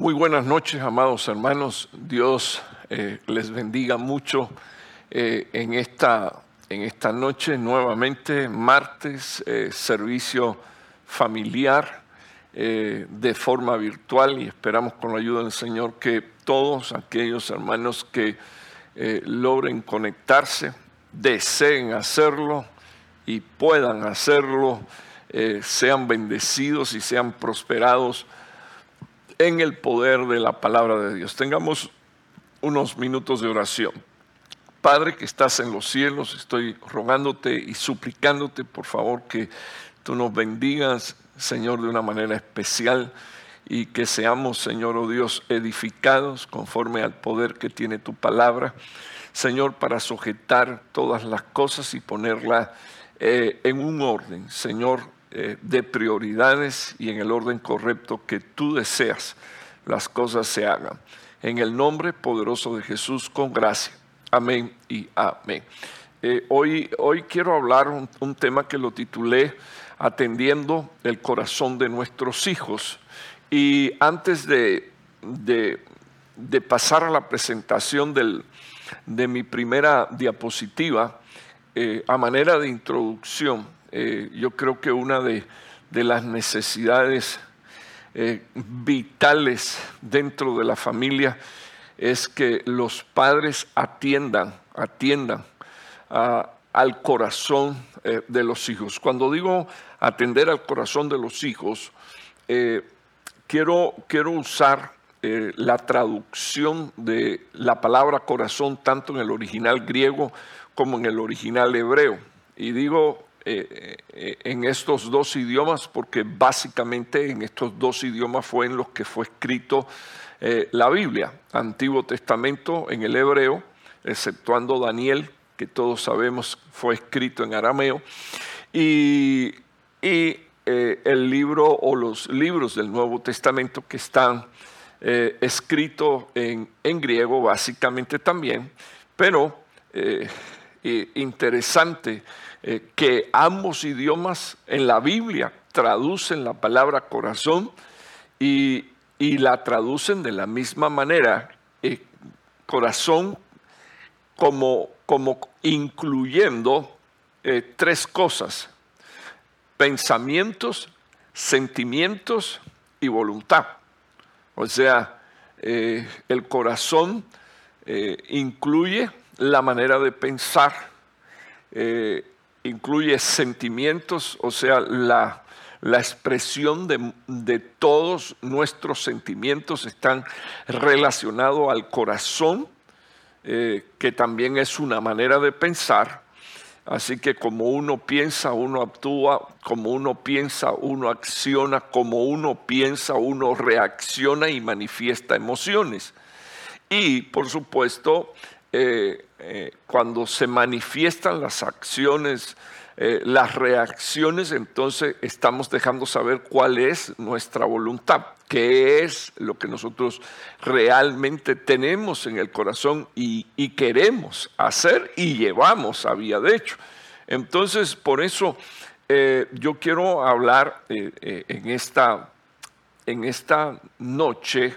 Muy buenas noches, amados hermanos. Dios eh, les bendiga mucho eh, en, esta, en esta noche, nuevamente, martes, eh, servicio familiar de forma virtual y esperamos con la ayuda del Señor que todos aquellos hermanos que logren conectarse, deseen hacerlo y puedan hacerlo, sean bendecidos y sean prosperados en el poder de la palabra de Dios. Tengamos unos minutos de oración. Padre que estás en los cielos, estoy rogándote y suplicándote, por favor, que tú nos bendigas, Señor, de una manera especial y que seamos, Señor, oh Dios, edificados conforme al poder que tiene tu palabra. Señor, para sujetar todas las cosas y ponerla eh, en un orden. Señor, eh, de prioridades y en el orden correcto que tú deseas las cosas se hagan. En el nombre poderoso de Jesús, con gracia. Amén y amén. Eh, hoy, hoy quiero hablar un, un tema que lo titulé Atendiendo el corazón de nuestros hijos. Y antes de, de, pasar a la presentación del, de mi primera diapositiva, eh, a manera de introducción, eh, yo creo que una de, las necesidades eh, vitales dentro de la familia es que los padres atiendan, atiendan al corazón eh, de los hijos. Cuando digo atender al corazón de los hijos, quiero, quiero usar la traducción de la palabra corazón tanto en el original griego como en el original hebreo. Y digo eh, eh, en estos dos idiomas, porque básicamente en estos dos idiomas fue en los que fue escrito eh, la Biblia, Antiguo Testamento en el hebreo, exceptuando Daniel, que todos sabemos fue escrito en arameo, y, el libro o los libros del Nuevo Testamento que están escritos en, en, griego básicamente también, pero interesante eh, que ambos idiomas en la Biblia traducen la palabra corazón y, la traducen de la misma manera, eh, corazón como, como incluyendo eh, tres cosas, pensamientos, sentimientos y voluntad. O sea, el corazón incluye la manera de pensar, incluye sentimientos, o sea, la, expresión de, todos nuestros sentimientos están relacionados al corazón, eh, que también es una manera de pensar. Así que como uno piensa, uno actúa, como uno piensa, uno acciona, como uno piensa, uno reacciona y manifiesta emociones. Y por supuesto, eh, eh, cuando se manifiestan las acciones, eh, las reacciones, entonces estamos dejando saber cuál es nuestra voluntad, qué es lo que nosotros realmente tenemos en el corazón y, queremos hacer y llevamos a vía de hecho. Entonces, por eso yo quiero hablar en, esta, en esta noche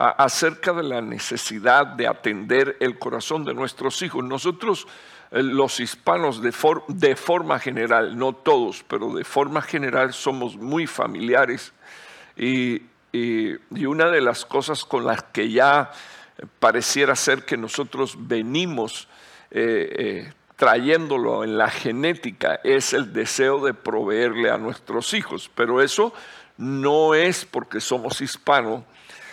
acerca de la necesidad de atender el corazón de nuestros hijos. Nosotros, eh, los hispanos, de, forma general, no todos, pero de forma general somos muy familiares y, una de las cosas con las que ya pareciera ser que nosotros venimos eh, eh, trayéndolo en la genética es el deseo de proveerle a nuestros hijos, pero eso no es porque somos hispanos,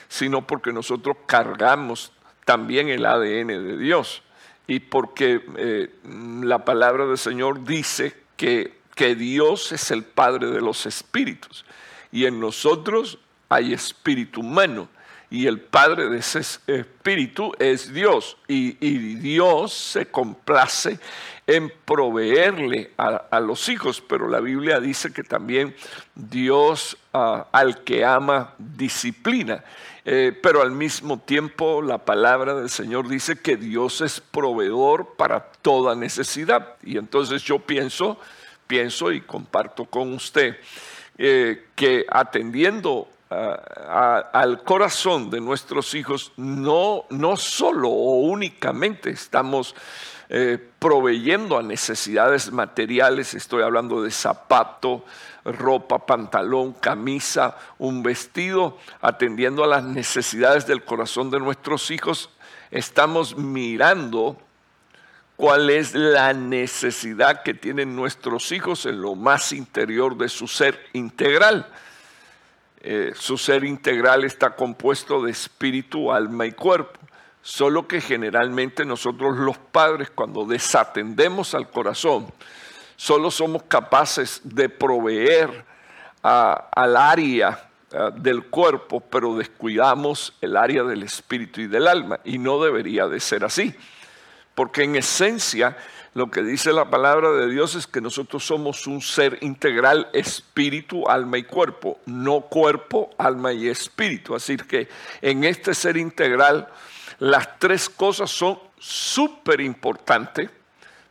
sino porque nosotros cargamos también el ADN de Dios. Y porque eh, la palabra del Señor dice que, que Dios es el Padre de los espíritus. Y en nosotros hay espíritu humano y el padre de ese espíritu es Dios y, Dios se complace en proveerle a, los hijos, pero la Biblia dice que también Dios ah, al que ama disciplina. Eh, pero al mismo tiempo la palabra del Señor dice que Dios es proveedor para toda necesidad. Y entonces yo pienso, pienso y comparto con usted eh, que atendiendo al corazón de nuestros hijos, no, no solo o únicamente estamos eh, proveyendo a necesidades materiales, estoy hablando de zapato, ropa, pantalón, camisa, un vestido, atendiendo a las necesidades del corazón de nuestros hijos, estamos mirando cuál es la necesidad que tienen nuestros hijos en lo más interior de su ser integral. Eh, su ser integral está compuesto de espíritu, alma y cuerpo. Solo que generalmente nosotros los padres cuando desatendemos al corazón, solo somos capaces de proveer al área del cuerpo, pero descuidamos el área del espíritu y del alma. Y no debería de ser así. Porque en esencia lo que dice la palabra de Dios es que nosotros somos un ser integral, espíritu, alma y cuerpo, no cuerpo, alma y espíritu. Así que en este ser integral las tres cosas son súper importantes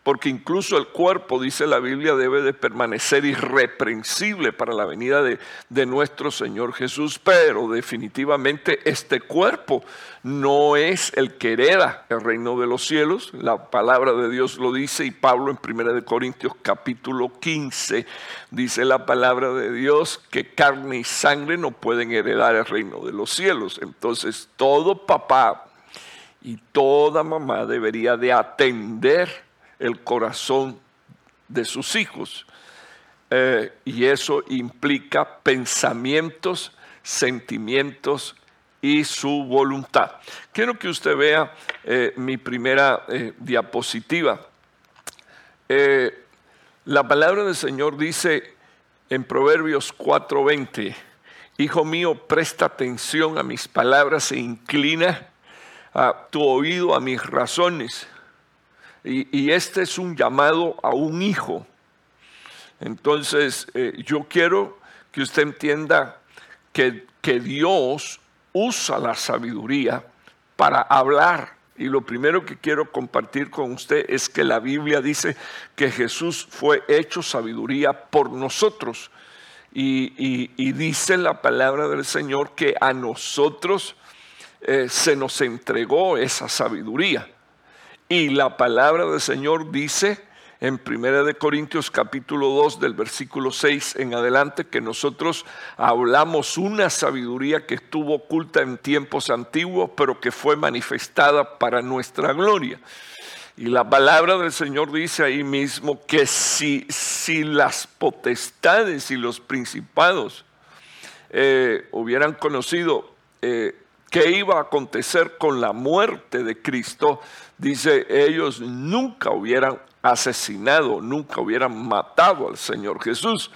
porque incluso el cuerpo, dice la Biblia, debe de permanecer irreprensible para la venida de, de, nuestro Señor Jesús, pero definitivamente este cuerpo no es el que hereda el reino de los cielos, la palabra de Dios lo dice y Pablo en 1 Corintios capítulo 15 dice la palabra de Dios que carne y sangre no pueden heredar el reino de los cielos, entonces todo papá y toda mamá debería de atender el corazón de sus hijos. Eh, y eso implica pensamientos, sentimientos y su voluntad. Quiero que usted vea eh, mi primera eh, diapositiva. la palabra del Señor dice en Proverbios 4:20, Hijo mío, presta atención a mis palabras e inclina a tu oído a mis razones y, este es un llamado a un hijo. Entonces, eh, yo quiero que usted entienda que, que Dios usa la sabiduría para hablar. Y lo primero que quiero compartir con usted es que la Biblia dice que Jesús fue hecho sabiduría por nosotros. Y, dice la palabra del Señor que a nosotros eh, se nos entregó esa sabiduría. Y la palabra del Señor dice en 1 de Corintios capítulo 2 del versículo 6 en adelante que nosotros hablamos una sabiduría que estuvo oculta en tiempos antiguos, pero que fue manifestada para nuestra gloria. Y la palabra del Señor dice ahí mismo que si, si las potestades y los principados eh, hubieran conocido eh, qué iba a acontecer con la muerte de Cristo, dice, ellos nunca hubieran asesinado, nunca hubieran matado al Señor Jesús.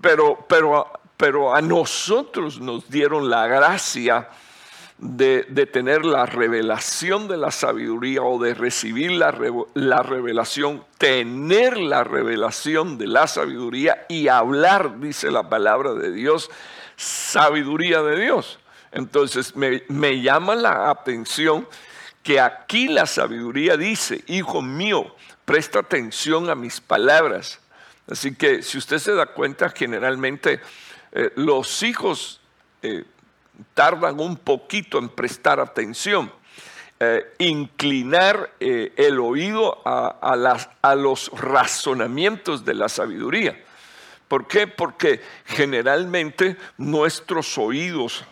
Pero, pero, pero a nosotros nos dieron la gracia de, tener la revelación de la sabiduría o de recibir la, la revelación, tener la revelación de la sabiduría y hablar, dice la palabra de Dios, sabiduría de Dios. Entonces me, llama la atención que aquí la sabiduría dice, hijo mío, presta atención a mis palabras. Así que si usted se da cuenta, generalmente eh, los hijos eh, tardan un poquito en prestar atención. Eh, inclinar el oído a, a los razonamientos de la sabiduría. ¿Por qué? Porque generalmente nuestros oídos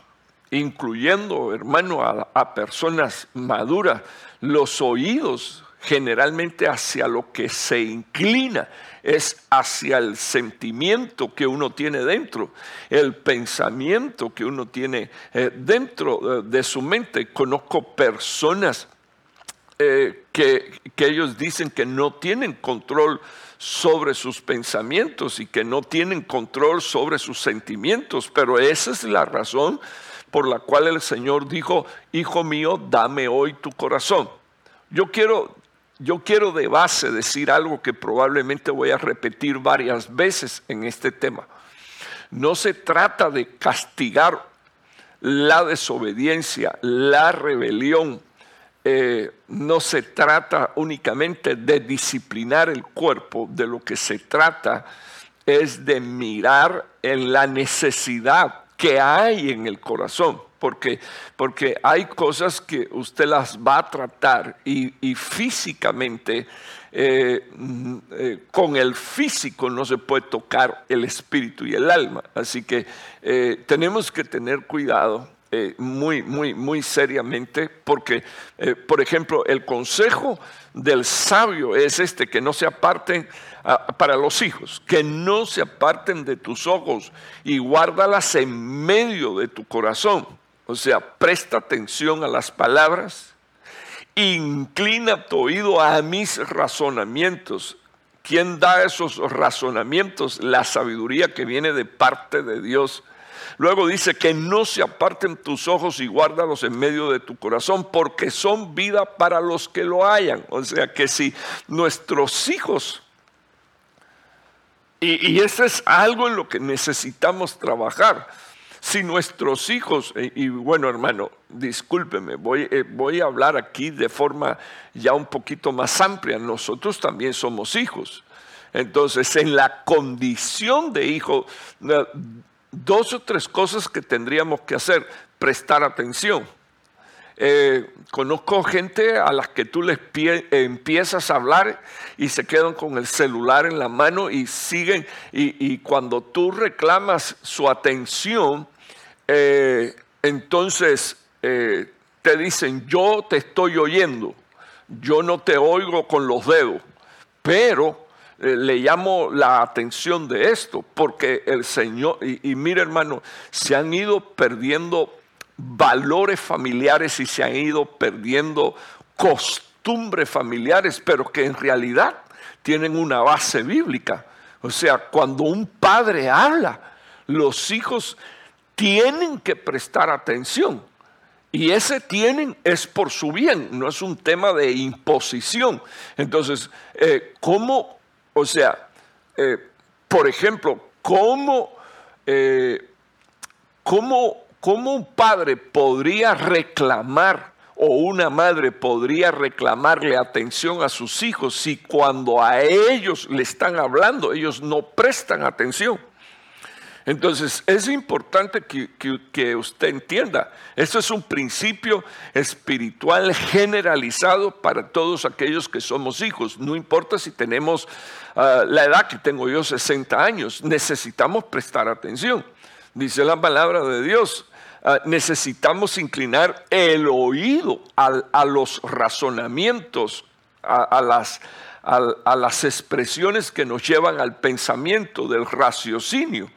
incluyendo, hermano, a, personas maduras, los oídos generalmente hacia lo que se inclina es hacia el sentimiento que uno tiene dentro, el pensamiento que uno tiene eh, dentro eh, de su mente. Conozco personas eh, que, que ellos dicen que no tienen control sobre sus pensamientos y que no tienen control sobre sus sentimientos, pero esa es la razón por la cual el Señor dijo, Hijo mío, dame hoy tu corazón. Yo quiero, yo quiero de base decir algo que probablemente voy a repetir varias veces en este tema. No se trata de castigar la desobediencia, la rebelión. Eh, no se trata únicamente de disciplinar el cuerpo, de lo que se trata es de mirar en la necesidad que hay en el corazón. Porque, porque hay cosas que usted las va a tratar y, físicamente, eh, mm, eh, con el físico no se puede tocar el espíritu y el alma. Así que eh, tenemos que tener cuidado muy, muy, muy seriamente, porque, por ejemplo, el consejo del sabio es este, que no se aparten para los hijos, que no se aparten de tus ojos y guárdalas en medio de tu corazón. O sea, presta atención a las palabras, inclina tu oído a mis razonamientos. ¿Quién da esos razonamientos? La sabiduría que viene de parte de Dios. Luego dice que no se aparten tus ojos y guárdalos en medio de tu corazón, porque son vida para los que lo hayan. O sea que si nuestros hijos y, eso es algo en lo que necesitamos trabajar. Si nuestros hijos, y, bueno hermano, discúlpeme, voy, eh, voy a hablar aquí de forma ya un poquito más amplia, nosotros también somos hijos. Entonces, en la condición de hijo, dos o tres cosas que tendríamos que hacer, prestar atención. Eh, conozco gente a las que tú les empiezas a hablar y se quedan con el celular en la mano y siguen. Y, cuando tú reclamas su atención, eh, entonces eh, te dicen, yo te estoy oyendo, yo no te oigo con los dedos, pero le llamo la atención de esto, porque el Señor, y, y mira hermano, se han ido perdiendo valores familiares y se han ido perdiendo costumbres familiares, pero que en realidad tienen una base bíblica. O sea, cuando un padre habla, los hijos tienen que prestar atención. Y ese tienen es por su bien, no es un tema de imposición. Entonces, eh, ¿cómo, o sea, eh, por ejemplo, cómo, eh, cómo ¿Cómo un padre podría reclamar o una madre podría reclamarle atención a sus hijos si cuando a ellos le están hablando ellos no prestan atención? Entonces es importante que, usted entienda, eso es un principio espiritual generalizado para todos aquellos que somos hijos. No importa si tenemos ah, la edad que tengo yo, 60 años, necesitamos prestar atención. Dice la palabra de Dios, Ah, necesitamos inclinar el oído a, los razonamientos, a, las, expresiones que nos llevan al pensamiento, del raciocinio.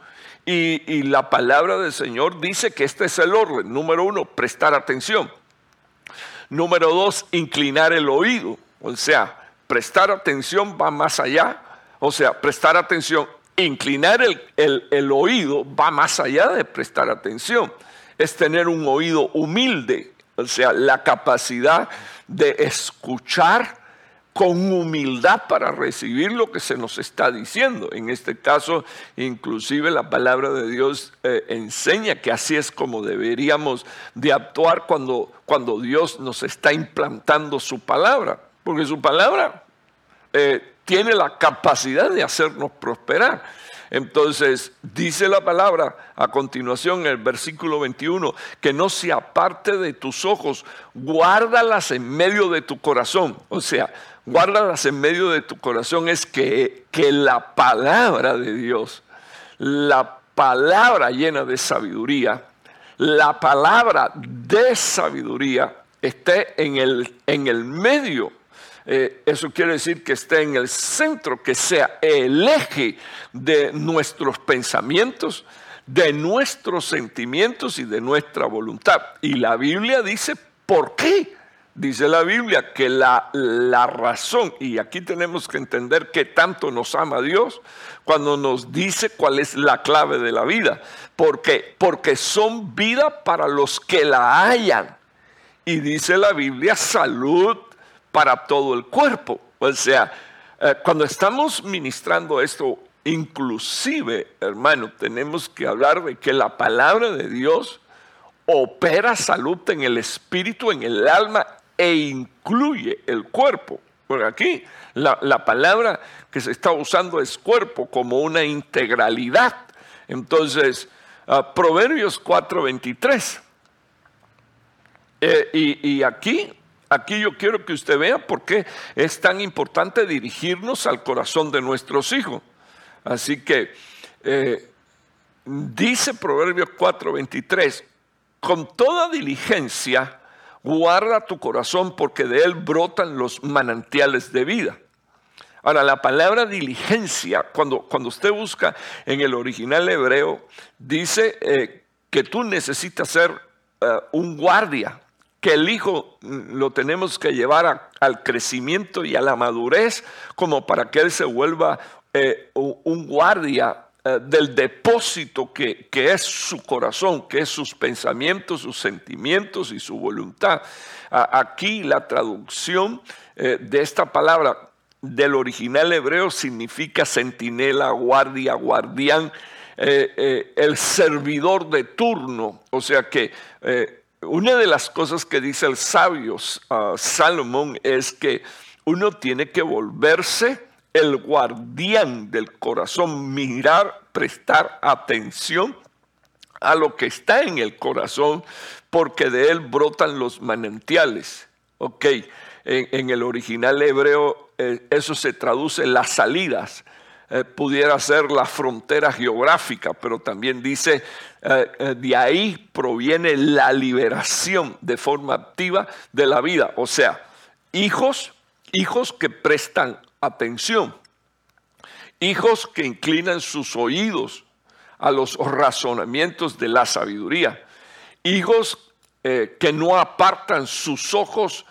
Y, y la palabra del Señor dice que este es el orden. Número uno, prestar atención. Número dos, inclinar el oído. O sea, prestar atención va más allá. O sea, prestar atención, inclinar el, oído va más allá de prestar atención es tener un oído humilde, o sea, la capacidad de escuchar con humildad para recibir lo que se nos está diciendo. En este caso, inclusive la palabra de Dios eh, enseña que así es como deberíamos de actuar cuando, cuando Dios nos está implantando su palabra, porque su palabra eh, tiene la capacidad de hacernos prosperar. Entonces, dice la palabra a continuación en el versículo 21, que no se aparte de tus ojos, guárdalas en medio de tu corazón. O sea, guárdalas en medio de tu corazón es que, que la palabra de Dios, la palabra llena de sabiduría, la palabra de sabiduría esté en el, en el medio eh, eso quiere decir que esté en el centro, que sea el eje de nuestros pensamientos, de nuestros sentimientos y de nuestra voluntad. Y la Biblia dice, ¿por qué? Dice la Biblia que la, la razón, y aquí tenemos que entender que tanto nos ama Dios cuando nos dice cuál es la clave de la vida. Porque, porque son vida para los que la hayan. Y dice la Biblia, salud para todo el cuerpo. O sea, eh, cuando estamos ministrando esto, inclusive, hermano, tenemos que hablar de que la palabra de Dios opera salud en el espíritu, en el alma e incluye el cuerpo. Porque aquí la, la palabra que se está usando es cuerpo como una integralidad. Entonces, Ah, Proverbios 4:23. Eh, y, aquí, aquí yo quiero que usted vea por qué es tan importante dirigirnos al corazón de nuestros hijos. Así que eh, dice Proverbios 4:23, con toda diligencia guarda tu corazón porque de él brotan los manantiales de vida. Ahora, la palabra diligencia, cuando, cuando usted busca en el original hebreo, dice eh, que tú necesitas ser eh, un guardia, que el hijo mm, lo tenemos que llevar al crecimiento y a la madurez como para que él se vuelva eh, un guardia del depósito que, que, es su corazón, que es sus pensamientos, sus sentimientos y su voluntad. aquí la traducción de esta palabra del original hebreo significa centinela, guardia, guardián, eh, eh, el servidor de turno. O sea que eh, una de las cosas que dice el sabio uh, Salomón es que uno tiene que volverse el guardián del corazón, mirar, prestar atención a lo que está en el corazón, porque de él brotan los manantiales. Ok, en el original hebreo eh, eso se traduce las salidas. Eh, pudiera ser la frontera geográfica, pero también dice, eh, de ahí proviene la liberación de forma activa de la vida. O sea, hijos, hijos que prestan atención, hijos que inclinan sus oídos a los razonamientos de la sabiduría, hijos que no apartan sus ojos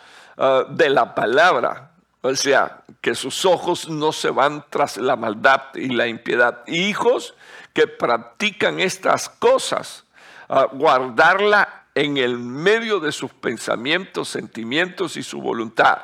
de la palabra, o sea, que sus ojos no se van tras la maldad y la impiedad. Hijos que practican estas cosas, guardarla en el medio de sus pensamientos, sentimientos y su voluntad.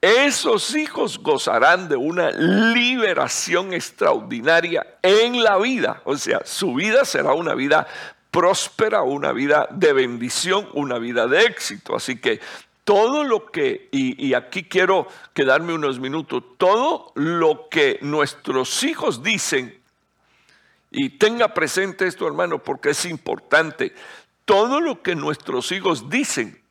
Esos hijos gozarán de una liberación extraordinaria en la vida. O sea, su vida será una vida próspera, una vida de bendición, una vida de éxito. Así que todo lo que, y, aquí quiero quedarme unos minutos, todo lo que nuestros hijos dicen, y tenga presente esto hermano porque es importante, todo lo que nuestros hijos dicen,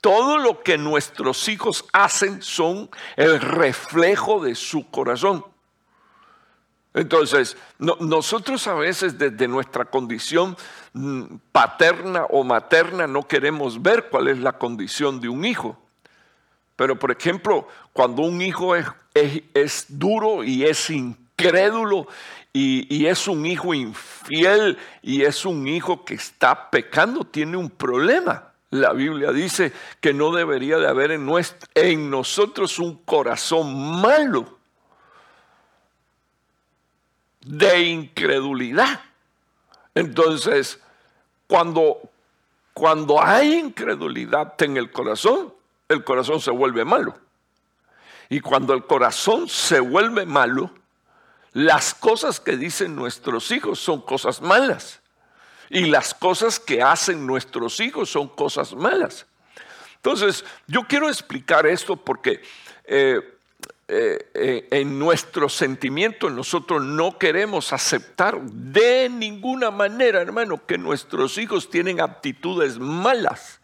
todo lo que nuestros hijos hacen son el reflejo de su corazón. Entonces, nosotros a veces desde nuestra condición paterna o materna no queremos ver cuál es la condición de un hijo. Pero, por ejemplo, cuando un hijo es, es, duro y es incrédulo y, y, es un hijo infiel y es un hijo que está pecando, tiene un problema. La Biblia dice que no debería de haber en, en nosotros un corazón malo de incredulidad. Entonces, cuando, cuando hay incredulidad en el corazón, el corazón se vuelve malo. Y cuando el corazón se vuelve malo, las cosas que dicen nuestros hijos son cosas malas. Y las cosas que hacen nuestros hijos son cosas malas. Entonces, yo quiero explicar esto porque eh, eh, eh, en nuestro sentimiento nosotros no queremos aceptar de ninguna manera, hermano, que nuestros hijos tienen aptitudes malas,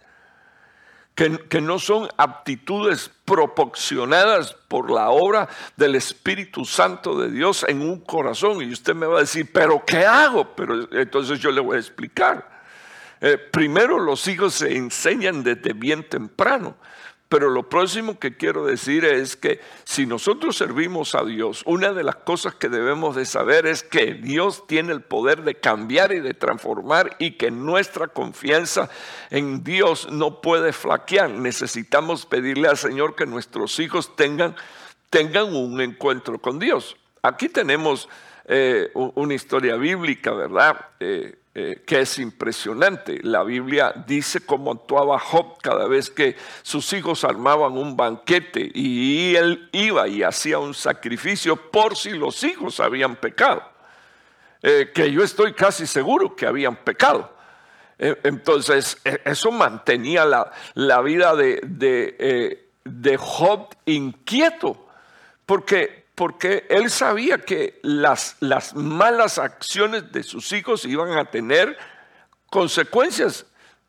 que, que no son aptitudes proporcionadas por la obra del Espíritu Santo de Dios en un corazón. Y usted me va a decir, pero ¿qué hago? Pero entonces yo le voy a explicar. Eh, primero los hijos se enseñan desde bien temprano. Pero lo próximo que quiero decir es que si nosotros servimos a Dios, una de las cosas que debemos de saber es que Dios tiene el poder de cambiar y de transformar y que nuestra confianza en Dios no puede flaquear. Necesitamos pedirle al Señor que nuestros hijos tengan, tengan un encuentro con Dios. Aquí tenemos eh, una historia bíblica, ¿verdad? Eh, eh, que es impresionante. La Biblia dice cómo actuaba Job cada vez que sus hijos armaban un banquete y él iba y hacía un sacrificio por si los hijos habían pecado. Eh, que yo estoy casi seguro que habían pecado. Eh, entonces, e, eso mantenía la, la vida de, de, de Job inquieto, porque porque él sabía que las, las malas acciones de sus hijos iban a tener consecuencias,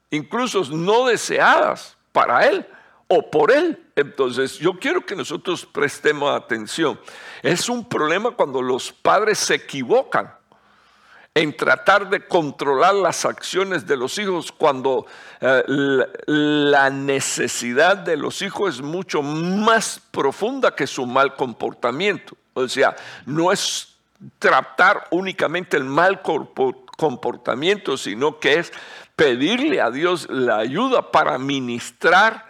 incluso no deseadas para él o por él. Entonces, yo quiero que nosotros prestemos atención. Es un problema cuando los padres se equivocan en tratar de controlar las acciones de los hijos cuando eh, la necesidad de los hijos es mucho más profunda que su mal comportamiento. O sea, no es tratar únicamente el mal comportamiento, sino que es pedirle a Dios la ayuda para ministrar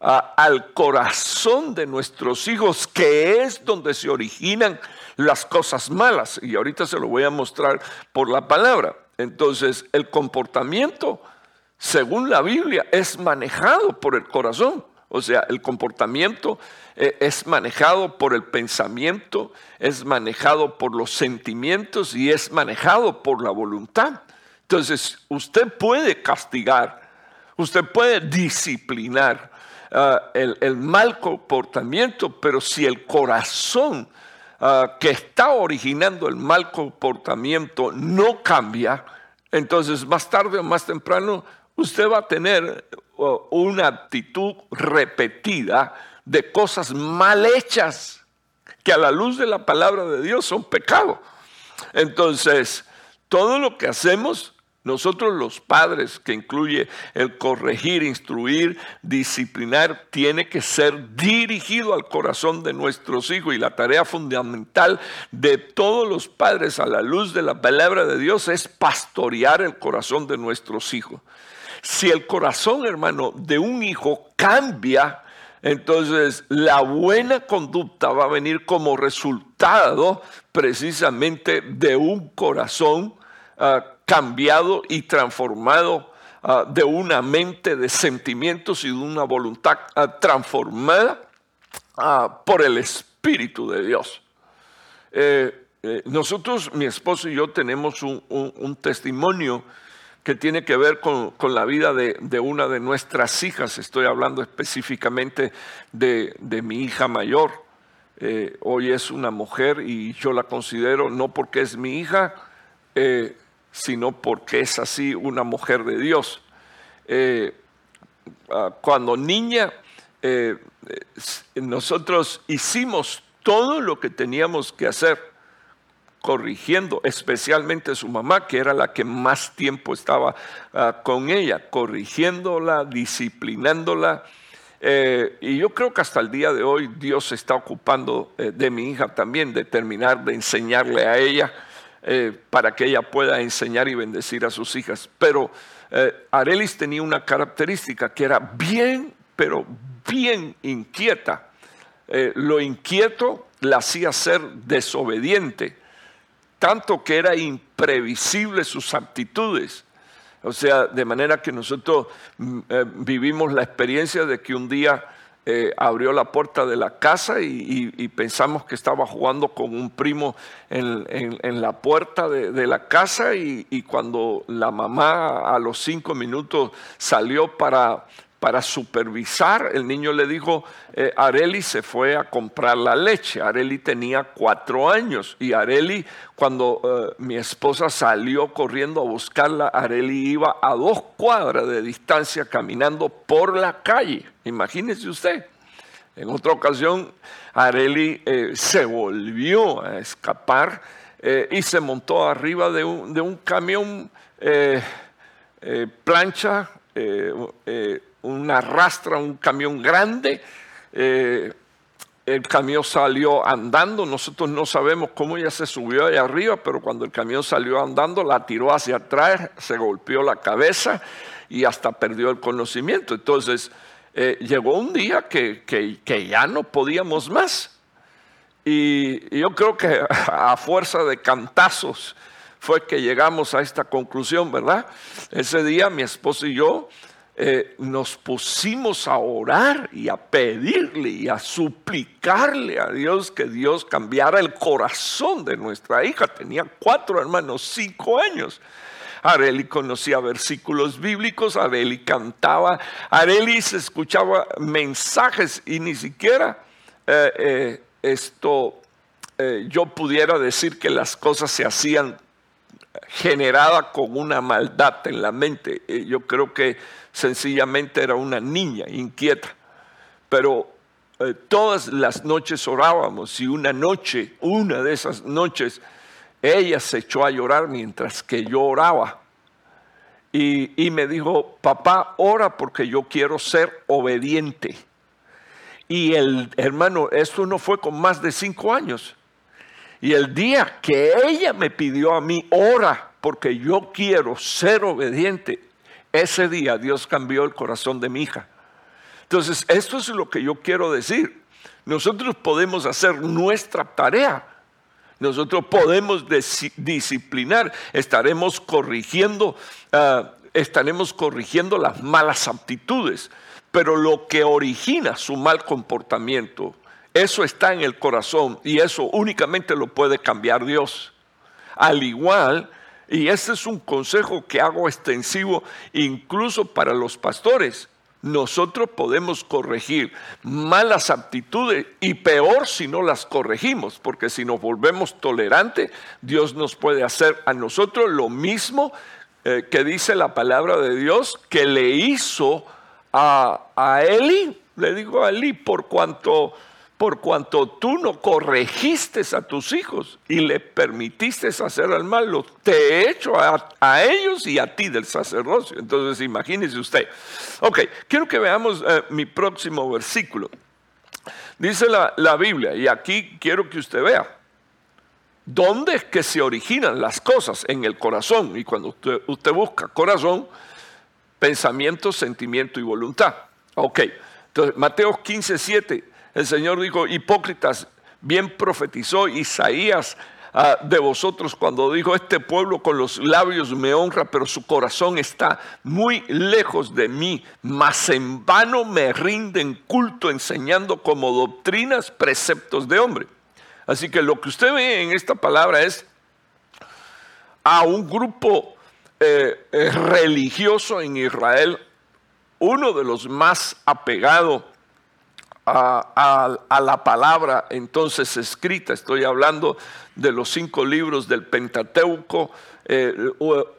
al corazón de nuestros hijos, que es donde se originan las cosas malas. Y ahorita se lo voy a mostrar por la palabra. Entonces, el comportamiento, según la Biblia, es manejado por el corazón. O sea, el comportamiento eh, es manejado por el pensamiento, es manejado por los sentimientos y es manejado por la voluntad. Entonces, usted puede castigar, usted puede disciplinar, Ah, el, mal comportamiento, pero si el corazón ah, que está originando el mal comportamiento no cambia, entonces más tarde o más temprano usted va a tener una actitud repetida de cosas mal hechas que a la luz de la palabra de Dios son pecado. Entonces, todo lo que hacemos nosotros los padres, que incluye el corregir, instruir, disciplinar, tiene que ser dirigido al corazón de nuestros hijos. Y la tarea fundamental de todos los padres a la luz de la palabra de Dios es pastorear el corazón de nuestros hijos. Si el corazón, hermano, de un hijo cambia, entonces la buena conducta va a venir como resultado precisamente de un corazón uh, cambiado y transformado ah, de una mente de sentimientos y de una voluntad ah, transformada ah, por el Espíritu de Dios. Eh, eh, nosotros, mi esposo y yo, tenemos un, testimonio que tiene que ver con, la vida de, una de nuestras hijas. Estoy hablando específicamente de, mi hija mayor. Eh, hoy es una mujer y yo la considero no porque es mi hija, sino porque es así una mujer de Dios. Eh, ah, cuando niña, eh, nosotros hicimos todo lo que teníamos que hacer, corrigiendo, especialmente su mamá, que era la que más tiempo estaba ah, con ella, corrigiéndola, disciplinándola. Eh, y yo creo que hasta el día de hoy Dios se está ocupando de mi hija también, de terminar de enseñarle a ella eh, para que ella pueda enseñar y bendecir a sus hijas. Pero eh, Arelis tenía una característica que era bien, pero bien inquieta. Eh, lo inquieto la hacía ser desobediente, tanto que era imprevisible sus actitudes. O sea, de manera que nosotros mm, vivimos la experiencia de que un día eh, abrió la puerta de la casa y, pensamos que estaba jugando con un primo en, la puerta de, la casa y, cuando la mamá a los cinco minutos salió para, para supervisar, el niño le dijo, eh, Areli se fue a comprar la leche. Areli tenía cuatro años y Areli, cuando eh, mi esposa salió corriendo a buscarla, Areli iba a dos cuadras de distancia caminando por la calle. Imagínese usted. En otra ocasión, Areli eh, se volvió a escapar y se montó arriba de un, de un camión plancha una rastra, un camión grande. Eh, el camión salió andando, nosotros no sabemos cómo ella se subió ahí arriba, pero cuando el camión salió andando, la tiró hacia atrás, se golpeó la cabeza y hasta perdió el conocimiento. Entonces, eh, llegó un día que, que, ya no podíamos más. Y, yo creo que a fuerza de cantazos fue que llegamos a esta conclusión, ¿verdad? Ese día mi esposo y yo eh, nos pusimos a orar y a pedirle y a suplicarle a Dios que Dios cambiara el corazón de nuestra hija. Tenía cuatro hermanos, cinco años. Areli conocía versículos bíblicos, Areli cantaba, Areli se escuchaba mensajes y ni siquiera eh, eh, esto yo pudiera decir que las cosas se hacían generada con una maldad en la mente. Yo creo que sencillamente era una niña inquieta. Pero eh, todas las noches orábamos y una noche, una de esas noches, ella se echó a llorar mientras que yo oraba. Y, y me dijo, papá, ora porque yo quiero ser obediente. Y el hermano, esto no fue con más de cinco años. Y el día que ella me pidió a mí, ora, porque yo quiero ser obediente, ese día Dios cambió el corazón de mi hija. Entonces, esto es lo que yo quiero decir. Nosotros podemos hacer nuestra tarea. Nosotros podemos disciplinar. Estaremos corrigiendo, ah, estaremos corrigiendo las malas aptitudes. Pero lo que origina su mal comportamiento eso está en el corazón y eso únicamente lo puede cambiar Dios. Al igual, y este es un consejo que hago extensivo incluso para los pastores, nosotros podemos corregir malas actitudes y peor si no las corregimos, porque si nos volvemos tolerantes, Dios nos puede hacer a nosotros lo mismo eh, que dice la palabra de Dios que le hizo a, a Eli, le digo a Eli, por cuanto por cuanto tú no corregiste a tus hijos y le permitiste hacer al malo, te he hecho a, ellos y a ti del sacerdocio. Entonces imagínese usted. Ok, quiero que veamos eh, mi próximo versículo. Dice la, la, Biblia, y aquí quiero que usted vea, ¿dónde es que se originan las cosas? En el corazón. Y cuando usted, usted busca corazón, pensamiento, sentimiento y voluntad. Ok, entonces Mateo 15, 7 el Señor dijo, hipócritas, bien profetizó Isaías ah, de vosotros cuando dijo, este pueblo con los labios me honra, pero su corazón está muy lejos de mí, mas en vano me rinden culto enseñando como doctrinas preceptos de hombre. Así que lo que usted ve en esta palabra es a un grupo eh, eh, religioso en Israel, uno de los más apegados a, la palabra entonces escrita. Estoy hablando de los cinco libros del Pentateuco, eh,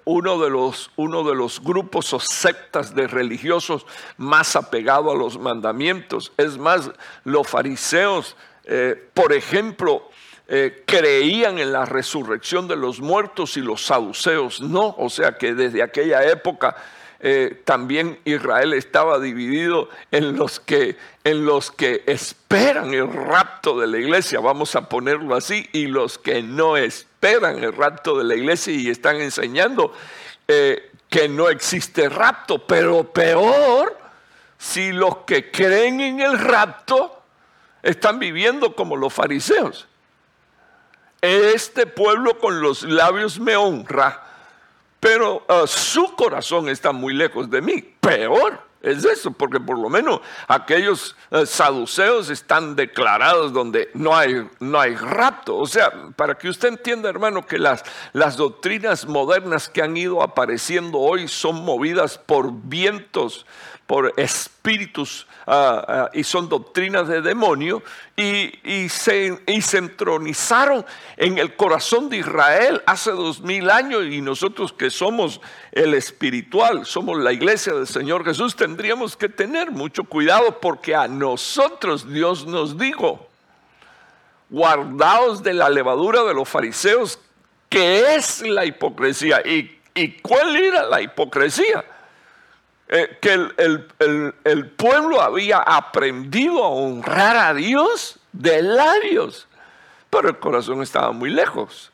uno, de los, uno de los grupos o sectas de religiosos más apegado a los mandamientos. Es más, los fariseos, eh, por ejemplo, eh, creían en la resurrección de los muertos y los saduceos no. O sea que desde aquella época eh, también Israel estaba dividido en los, que, en los que esperan el rapto de la iglesia, vamos a ponerlo así, y los que no esperan el rapto de la iglesia y están enseñando eh, que no existe rapto, pero peor si los que creen en el rapto están viviendo como los fariseos. Este pueblo con los labios me honra, pero ah, su corazón está muy lejos de mí. Peor es eso, porque por lo menos aquellos ah, saduceos están declarados donde no hay, no hay rapto. O sea, para que usted entienda, hermano, que las, las doctrinas modernas que han ido apareciendo hoy son movidas por vientos por espíritus ah, ah, y son doctrinas de demonio y, se, y se entronizaron en el corazón de Israel hace dos mil años y nosotros que somos el espiritual, somos la iglesia del Señor Jesús, tendríamos que tener mucho cuidado porque a nosotros Dios nos dijo, guardaos de la levadura de los fariseos, que es la hipocresía. ¿Y, y cuál era la hipocresía? Eh, que el, pueblo había aprendido a honrar a Dios de labios, pero el corazón estaba muy lejos.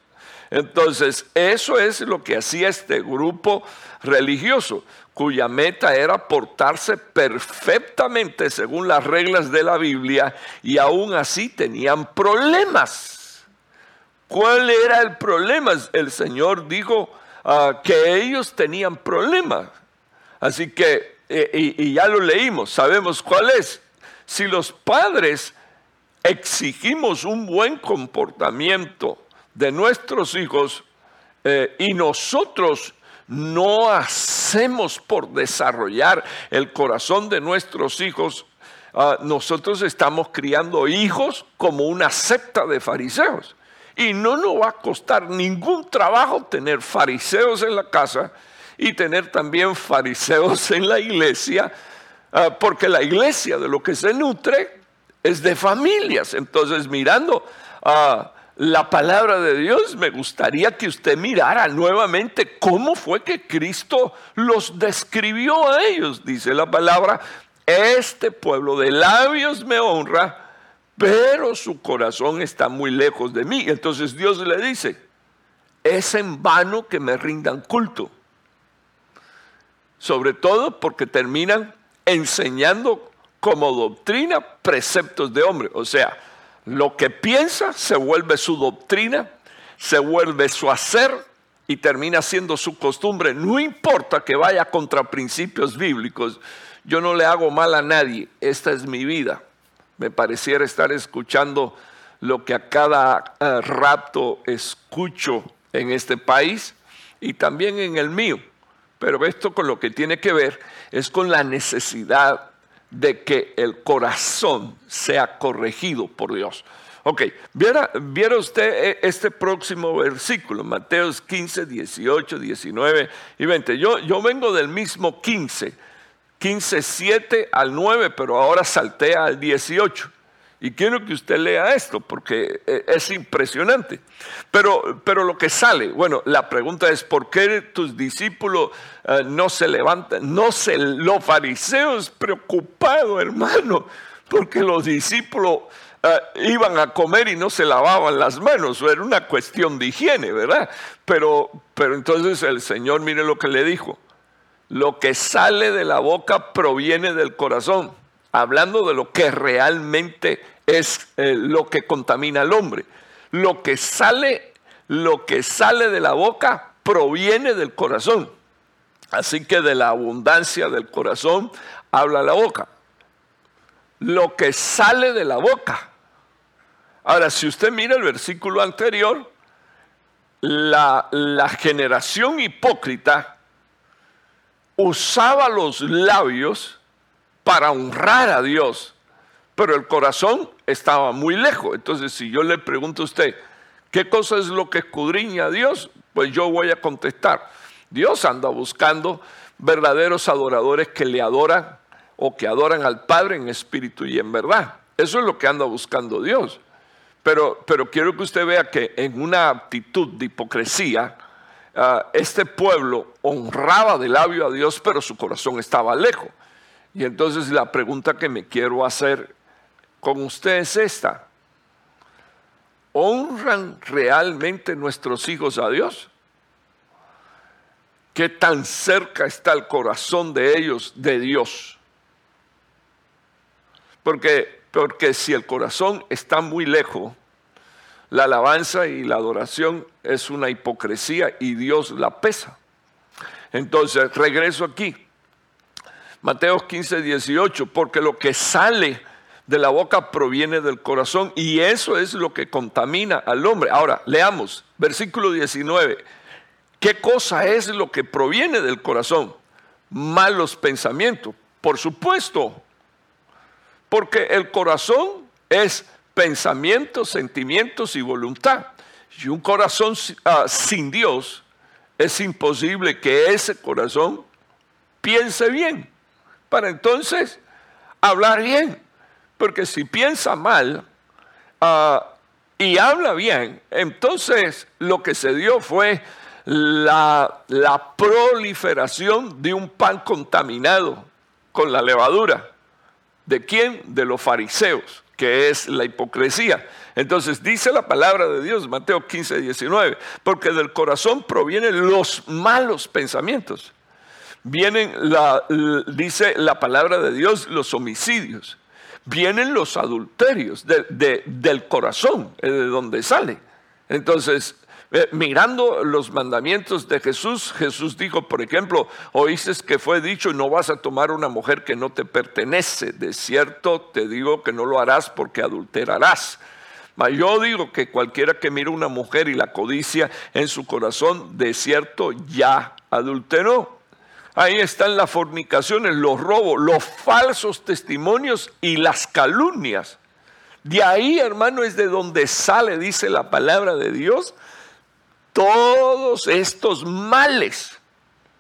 Entonces, eso es lo que hacía este grupo religioso, cuya meta era portarse perfectamente según las reglas de la Biblia y aún así tenían problemas. ¿Cuál era el problema? El Señor dijo ah, que ellos tenían problemas. Así que, eh, y, ya lo leímos, sabemos cuál es. Si los padres exigimos un buen comportamiento de nuestros hijos eh, y nosotros no hacemos por desarrollar el corazón de nuestros hijos, ah, nosotros estamos criando hijos como una secta de fariseos. Y no nos va a costar ningún trabajo tener fariseos en la casa y tener también fariseos en la iglesia, ah, porque la iglesia de lo que se nutre es de familias. Entonces, mirando a la palabra de Dios, me gustaría que usted mirara nuevamente cómo fue que Cristo los describió a ellos. Dice la palabra, este pueblo de labios me honra, pero su corazón está muy lejos de mí. Entonces Dios le dice, es en vano que me rindan culto. Sobre todo porque terminan enseñando como doctrina preceptos de hombre. O sea, lo que piensa se vuelve su doctrina, se vuelve su hacer y termina siendo su costumbre. No importa que vaya contra principios bíblicos. Yo no le hago mal a nadie. Esta es mi vida. Me pareciera estar escuchando lo que a cada eh, rato escucho en este país y también en el mío. Pero esto con lo que tiene que ver es con la necesidad de que el corazón sea corregido por Dios. Ok, viera, usted eh, este próximo versículo, Mateos 15, 18, 19 y 20. Yo, yo vengo del mismo 15, 15, 7 al 9, pero ahora saltea al 18. Y quiero que usted lea esto porque eh, es impresionante. Pero, pero lo que sale, bueno, la pregunta es, ¿por qué tus discípulos eh, no se levantan? No se, los fariseos preocupados, hermano, porque los discípulos eh, iban a comer y no se lavaban las manos. Era una cuestión de higiene, ¿verdad? Pero, pero entonces el Señor, mire lo que le dijo. Lo que sale de la boca proviene del corazón hablando de lo que realmente es eh, lo que contamina al hombre. Lo que sale, lo que sale de la boca proviene del corazón. Así que de la abundancia del corazón habla la boca. Lo que sale de la boca. Ahora, si usted mira el versículo anterior, la, la generación hipócrita usaba los labios para honrar a Dios, pero el corazón estaba muy lejos. Entonces, si yo le pregunto a usted, ¿qué cosa es lo que escudriña a Dios? Pues yo voy a contestar, Dios anda buscando verdaderos adoradores que le adoran o que adoran al Padre en espíritu y en verdad. Eso es lo que anda buscando Dios. Pero, pero quiero que usted vea que en una actitud de hipocresía, ah, este pueblo honraba de labio a Dios, pero su corazón estaba lejos. Y entonces la pregunta que me quiero hacer con usted es esta. ¿Honran realmente nuestros hijos a Dios? ¿Qué tan cerca está el corazón de ellos de Dios? Porque, porque si el corazón está muy lejos, la alabanza y la adoración es una hipocresía y Dios la pesa. Entonces, regreso aquí. Mateo 15, 18, porque lo que sale de la boca proviene del corazón y eso es lo que contamina al hombre. Ahora, leamos, versículo 19. ¿Qué cosa es lo que proviene del corazón? Malos pensamientos, por supuesto, porque el corazón es pensamientos, sentimientos y voluntad. Y un corazón ah, sin Dios es imposible que ese corazón piense bien para entonces hablar bien. Porque si piensa mal ah, y habla bien, entonces lo que se dio fue la, la proliferación de un pan contaminado con la levadura. ¿De quién? De los fariseos, que es la hipocresía. Entonces dice la palabra de Dios, Mateo 15, 19, porque del corazón provienen los malos pensamientos vienen, dice la palabra de Dios, los homicidios, vienen los adulterios del corazón, de donde sale. Entonces, eh, mirando los mandamientos de Jesús, Jesús dijo, por ejemplo, oíste que fue dicho, no vas a tomar una mujer que no te pertenece. De cierto te digo que no lo harás porque adulterarás. Yo digo que cualquiera que mire una mujer y la codicia en su corazón, de cierto ya adulteró. Ahí están las fornicaciones, los robos, los falsos testimonios y las calumnias. De ahí, hermano, es de donde sale, dice la palabra de Dios, todos estos males.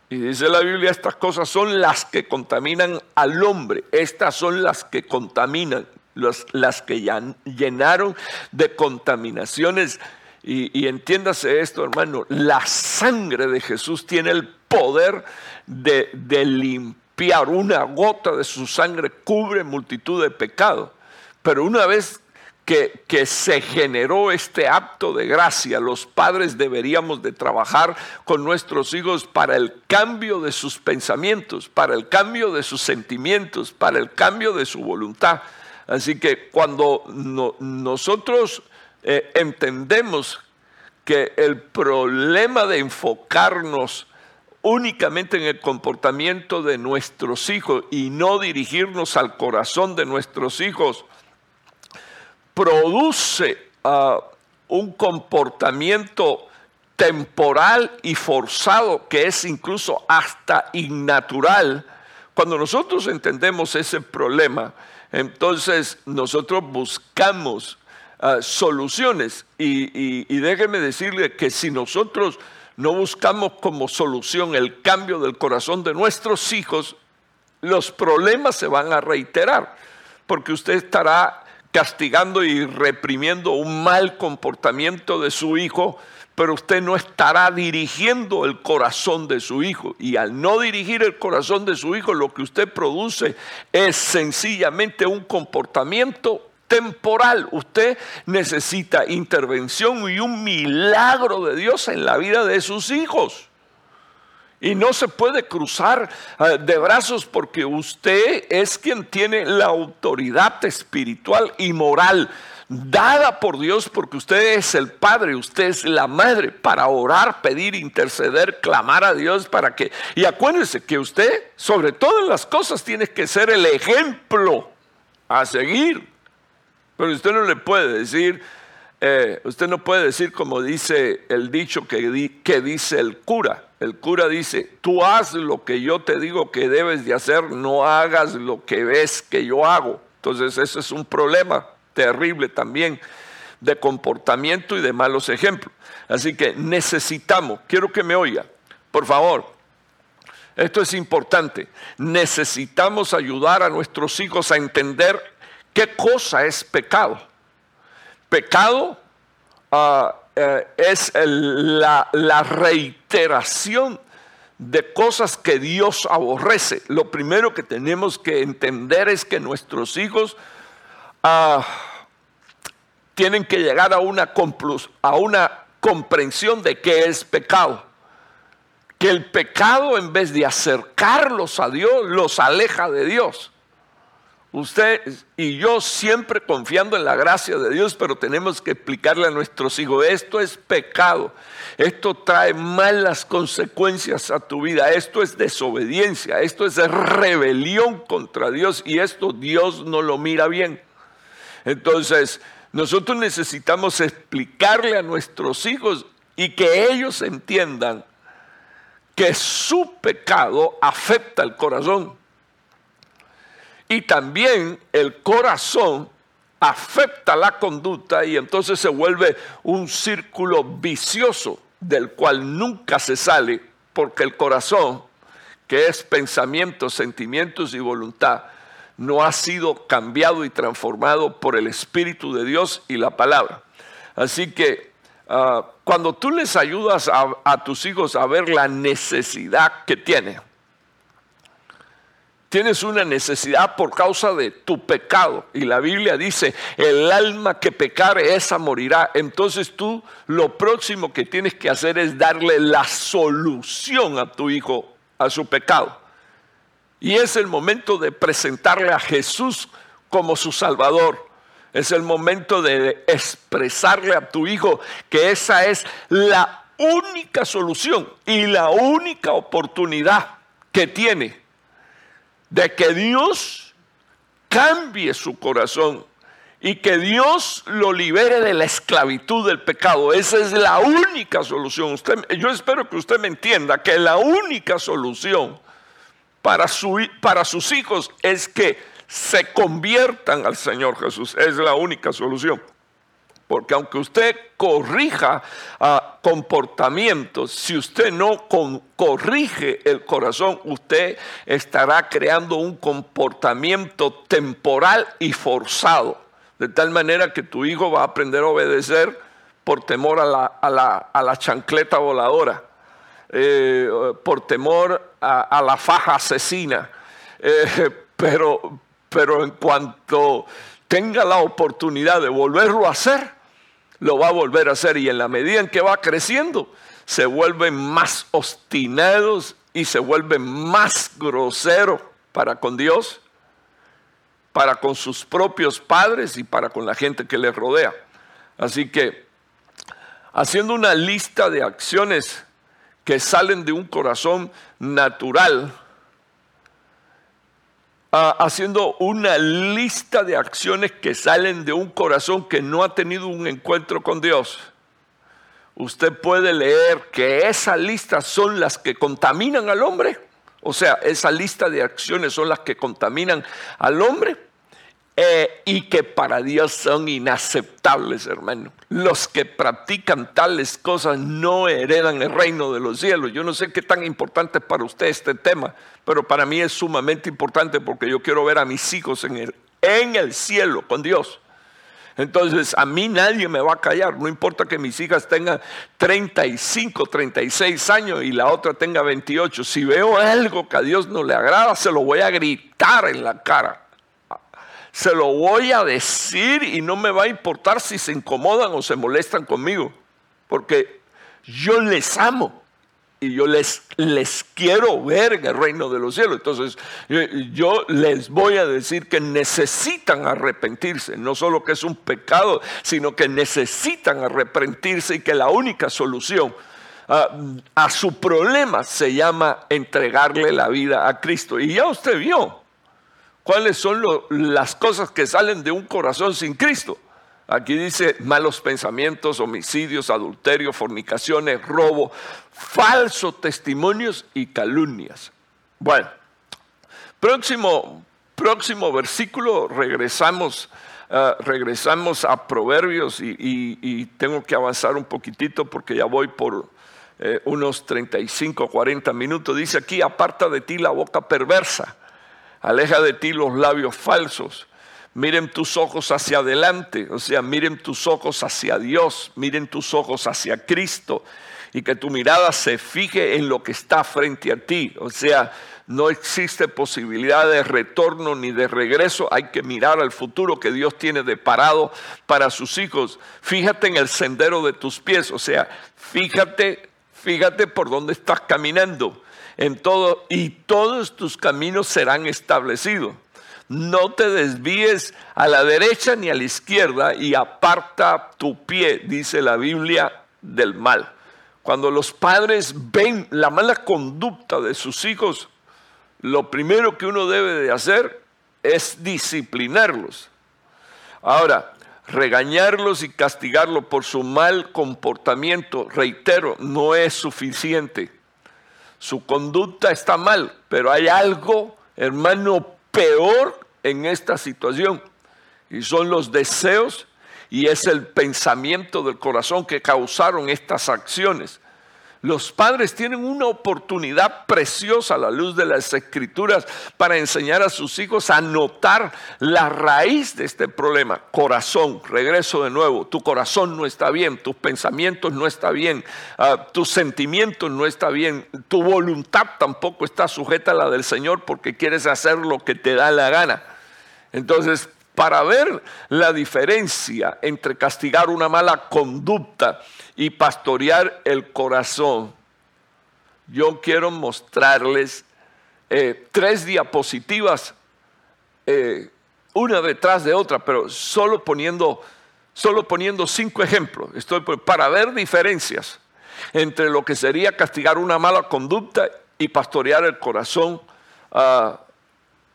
Y dice la Biblia, estas cosas son las que contaminan al hombre, estas son las que contaminan, las, que llenaron de contaminaciones. Y, entiéndase esto, hermano, la sangre de Jesús tiene el poder de, de limpiar. Una gota de su sangre cubre multitud de pecados. Pero una vez que, se generó este acto de gracia, los padres deberíamos de trabajar con nuestros hijos para el cambio de sus pensamientos, para el cambio de sus sentimientos, para el cambio de su voluntad. Así que cuando nosotros eh, entendemos que el problema de enfocarnos únicamente en el comportamiento de nuestros hijos y no dirigirnos al corazón de nuestros hijos, produce ah, un comportamiento temporal y forzado que es incluso hasta innatural, cuando nosotros entendemos ese problema, entonces nosotros buscamos ah, soluciones. Y, y, déjeme decirle que si nosotros no buscamos como solución el cambio del corazón de nuestros hijos, los problemas se van a reiterar, porque usted estará castigando y reprimiendo un mal comportamiento de su hijo, pero usted no estará dirigiendo el corazón de su hijo. Y al no dirigir el corazón de su hijo, lo que usted produce es sencillamente un comportamiento temporal. Usted necesita intervención y un milagro de Dios en la vida de sus hijos. Y no se puede cruzar eh, de brazos porque usted es quien tiene la autoridad espiritual y moral dada por Dios porque usted es el padre, usted es la madre para orar, pedir, interceder, clamar a Dios para que... Y acuérdese que usted, sobre todas las cosas, tiene que ser el ejemplo a seguir. Pero usted no le puede decir, eh, usted no puede decir como dice el dicho que, que dice el cura el cura dice, tú haz lo que yo te digo que debes de hacer, no hagas lo que ves que yo hago. Entonces ese es un problema terrible también de comportamiento y de malos ejemplos. Así que necesitamos, quiero que me oiga, por favor, esto es importante, necesitamos ayudar a nuestros hijos a entender qué cosa es pecado. Pecado uh, eh, es la, reiteración de cosas que Dios aborrece. Lo primero que tenemos que entender es que nuestros hijos ah, tienen que llegar a una, a una comprensión de qué es pecado. Que el pecado en vez de acercarlos a Dios, los aleja de Dios. Usted y yo siempre confiando en la gracia de Dios, pero tenemos que explicarle a nuestros hijos, esto es pecado, esto trae malas consecuencias a tu vida, esto es desobediencia, esto es rebelión contra Dios y esto Dios no lo mira bien. Entonces, nosotros necesitamos explicarle a nuestros hijos y que ellos entiendan que su pecado afecta al corazón y también el corazón afecta la conducta y entonces se vuelve un círculo vicioso del cual nunca se sale porque el corazón, que es pensamientos, sentimientos y voluntad, no ha sido cambiado y transformado por el Espíritu de Dios y la palabra. Así que ah, cuando tú les ayudas a, a tus hijos a ver la necesidad que tienen, Tienes una necesidad por causa de tu pecado. Y la Biblia dice, el alma que pecare, esa morirá. Entonces tú lo próximo que tienes que hacer es darle la solución a tu hijo, a su pecado. Y es el momento de presentarle a Jesús como su Salvador. Es el momento de expresarle a tu hijo que esa es la única solución y la única oportunidad que tiene de que Dios cambie su corazón y que Dios lo libere de la esclavitud del pecado. Esa es la única solución. Usted, yo espero que usted me entienda que la única solución para, su, para sus hijos es que se conviertan al Señor Jesús. Es la única solución. Porque aunque usted corrija ah, comportamientos, si usted no corrige el corazón, usted estará creando un comportamiento temporal y forzado. De tal manera que tu hijo va a aprender a obedecer por temor a la, chancleta voladora, eh, por temor a, la faja asesina. Eh, pero, pero en cuanto tenga la oportunidad de volverlo a hacer, lo va a volver a hacer y en la medida en que va creciendo, se vuelven más obstinados y se vuelven más groseros para con Dios, para con sus propios padres y para con la gente que les rodea. Así que, haciendo una lista de acciones que salen de un corazón natural, Ah, haciendo una lista de acciones que salen de un corazón que no ha tenido un encuentro con Dios. Usted puede leer que esa lista son las que contaminan al hombre. O sea, esa lista de acciones son las que contaminan al hombre eh, y que para Dios son inaceptables, hermano. Los que practican tales cosas no heredan el reino de los cielos. Yo no sé qué tan importante es para usted este tema, pero para mí es sumamente importante porque yo quiero ver a mis hijos en el, en el cielo con Dios. Entonces, a mí nadie me va a callar. No importa que mis hijas tengan 35, 36 años y la otra tenga 28. Si veo algo que a Dios no le agrada, se lo voy a gritar en la cara se lo voy a decir y no me va a importar si se incomodan o se molestan conmigo, porque yo les amo y yo les, les quiero ver en el reino de los cielos. Entonces yo, les voy a decir que necesitan arrepentirse, no solo que es un pecado, sino que necesitan arrepentirse y que la única solución a, a su problema se llama entregarle la vida a Cristo. Y ya usted vio, cuáles son las cosas que salen de un corazón sin Cristo. Aquí dice malos pensamientos, homicidios, adulterio, fornicaciones, robo, falsos testimonios y calumnias. Bueno, próximo, próximo versículo, regresamos, uh, regresamos a Proverbios y, tengo que avanzar un poquitito porque ya voy por eh, unos 35, 40 minutos. Dice aquí, aparta de ti la boca perversa Aleja de ti los labios falsos. Miren tus ojos hacia adelante, o sea, miren tus ojos hacia Dios, miren tus ojos hacia Cristo y que tu mirada se fije en lo que está frente a ti. O sea, no existe posibilidad de retorno ni de regreso. Hay que mirar al futuro que Dios tiene deparado para sus hijos. Fíjate en el sendero de tus pies. O sea, fíjate, fíjate por dónde estás caminando en todo y todos tus caminos serán establecidos. No te desvíes a la derecha ni a la izquierda y aparta tu pie, dice la Biblia, del mal. Cuando los padres ven la mala conducta de sus hijos, lo primero que uno debe de hacer es disciplinarlos. Ahora, regañarlos y castigarlos por su mal comportamiento, reitero, no es suficiente su conducta está mal, pero hay algo, hermano, peor en esta situación. Y son los deseos y es el pensamiento del corazón que causaron estas acciones. Los padres tienen una oportunidad preciosa a la luz de las escrituras para enseñar a sus hijos a notar la raíz de este problema. Corazón, regreso de nuevo, tu corazón no está bien, tus pensamientos no están bien, ah, tus sentimientos no están bien, tu voluntad tampoco está sujeta a la del Señor porque quieres hacer lo que te da la gana. Entonces, para ver la diferencia entre castigar una mala conducta y pastorear el corazón, yo quiero mostrarles eh, tres diapositivas, eh, una detrás de otra, pero solo poniendo, solo poniendo cinco ejemplos. Estoy para ver diferencias entre lo que sería castigar una mala conducta y pastorear el corazón ah,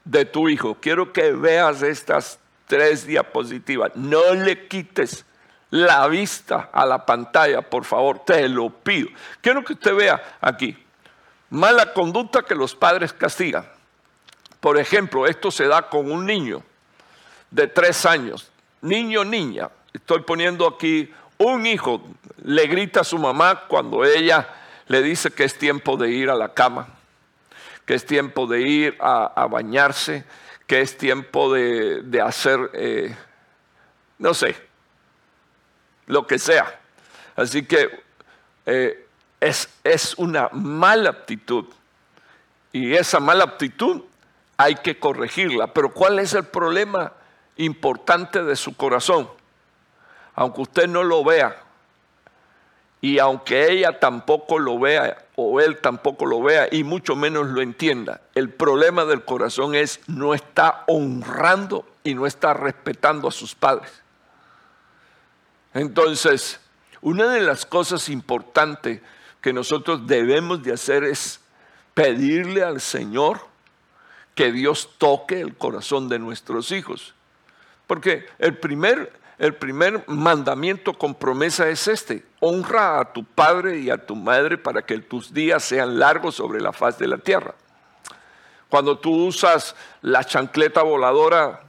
de tu hijo. Quiero que veas estas tres diapositivas. No le quites la vista a la pantalla, por favor, te lo pido. Quiero que usted vea aquí. Mala conducta que los padres castigan. Por ejemplo, esto se da con un niño de tres años, niño, niña. Estoy poniendo aquí un hijo, le grita a su mamá cuando ella le dice que es tiempo de ir a la cama, que es tiempo de ir a, bañarse, que es tiempo de, hacer, eh, no sé, lo que sea. Así que eh, es, es una mala actitud. Y esa mala actitud hay que corregirla. Pero ¿cuál es el problema importante de su corazón? Aunque usted no lo vea, y aunque ella tampoco lo vea o él tampoco lo vea y mucho menos lo entienda, el problema del corazón es no está honrando y no está respetando a sus padres. Entonces, una de las cosas importantes que nosotros debemos de hacer es pedirle al Señor que Dios toque el corazón de nuestros hijos. Porque el primer, el primer mandamiento con promesa es este, honra a tu padre y a tu madre para que tus días sean largos sobre la faz de la tierra. Cuando tú usas la chancleta voladora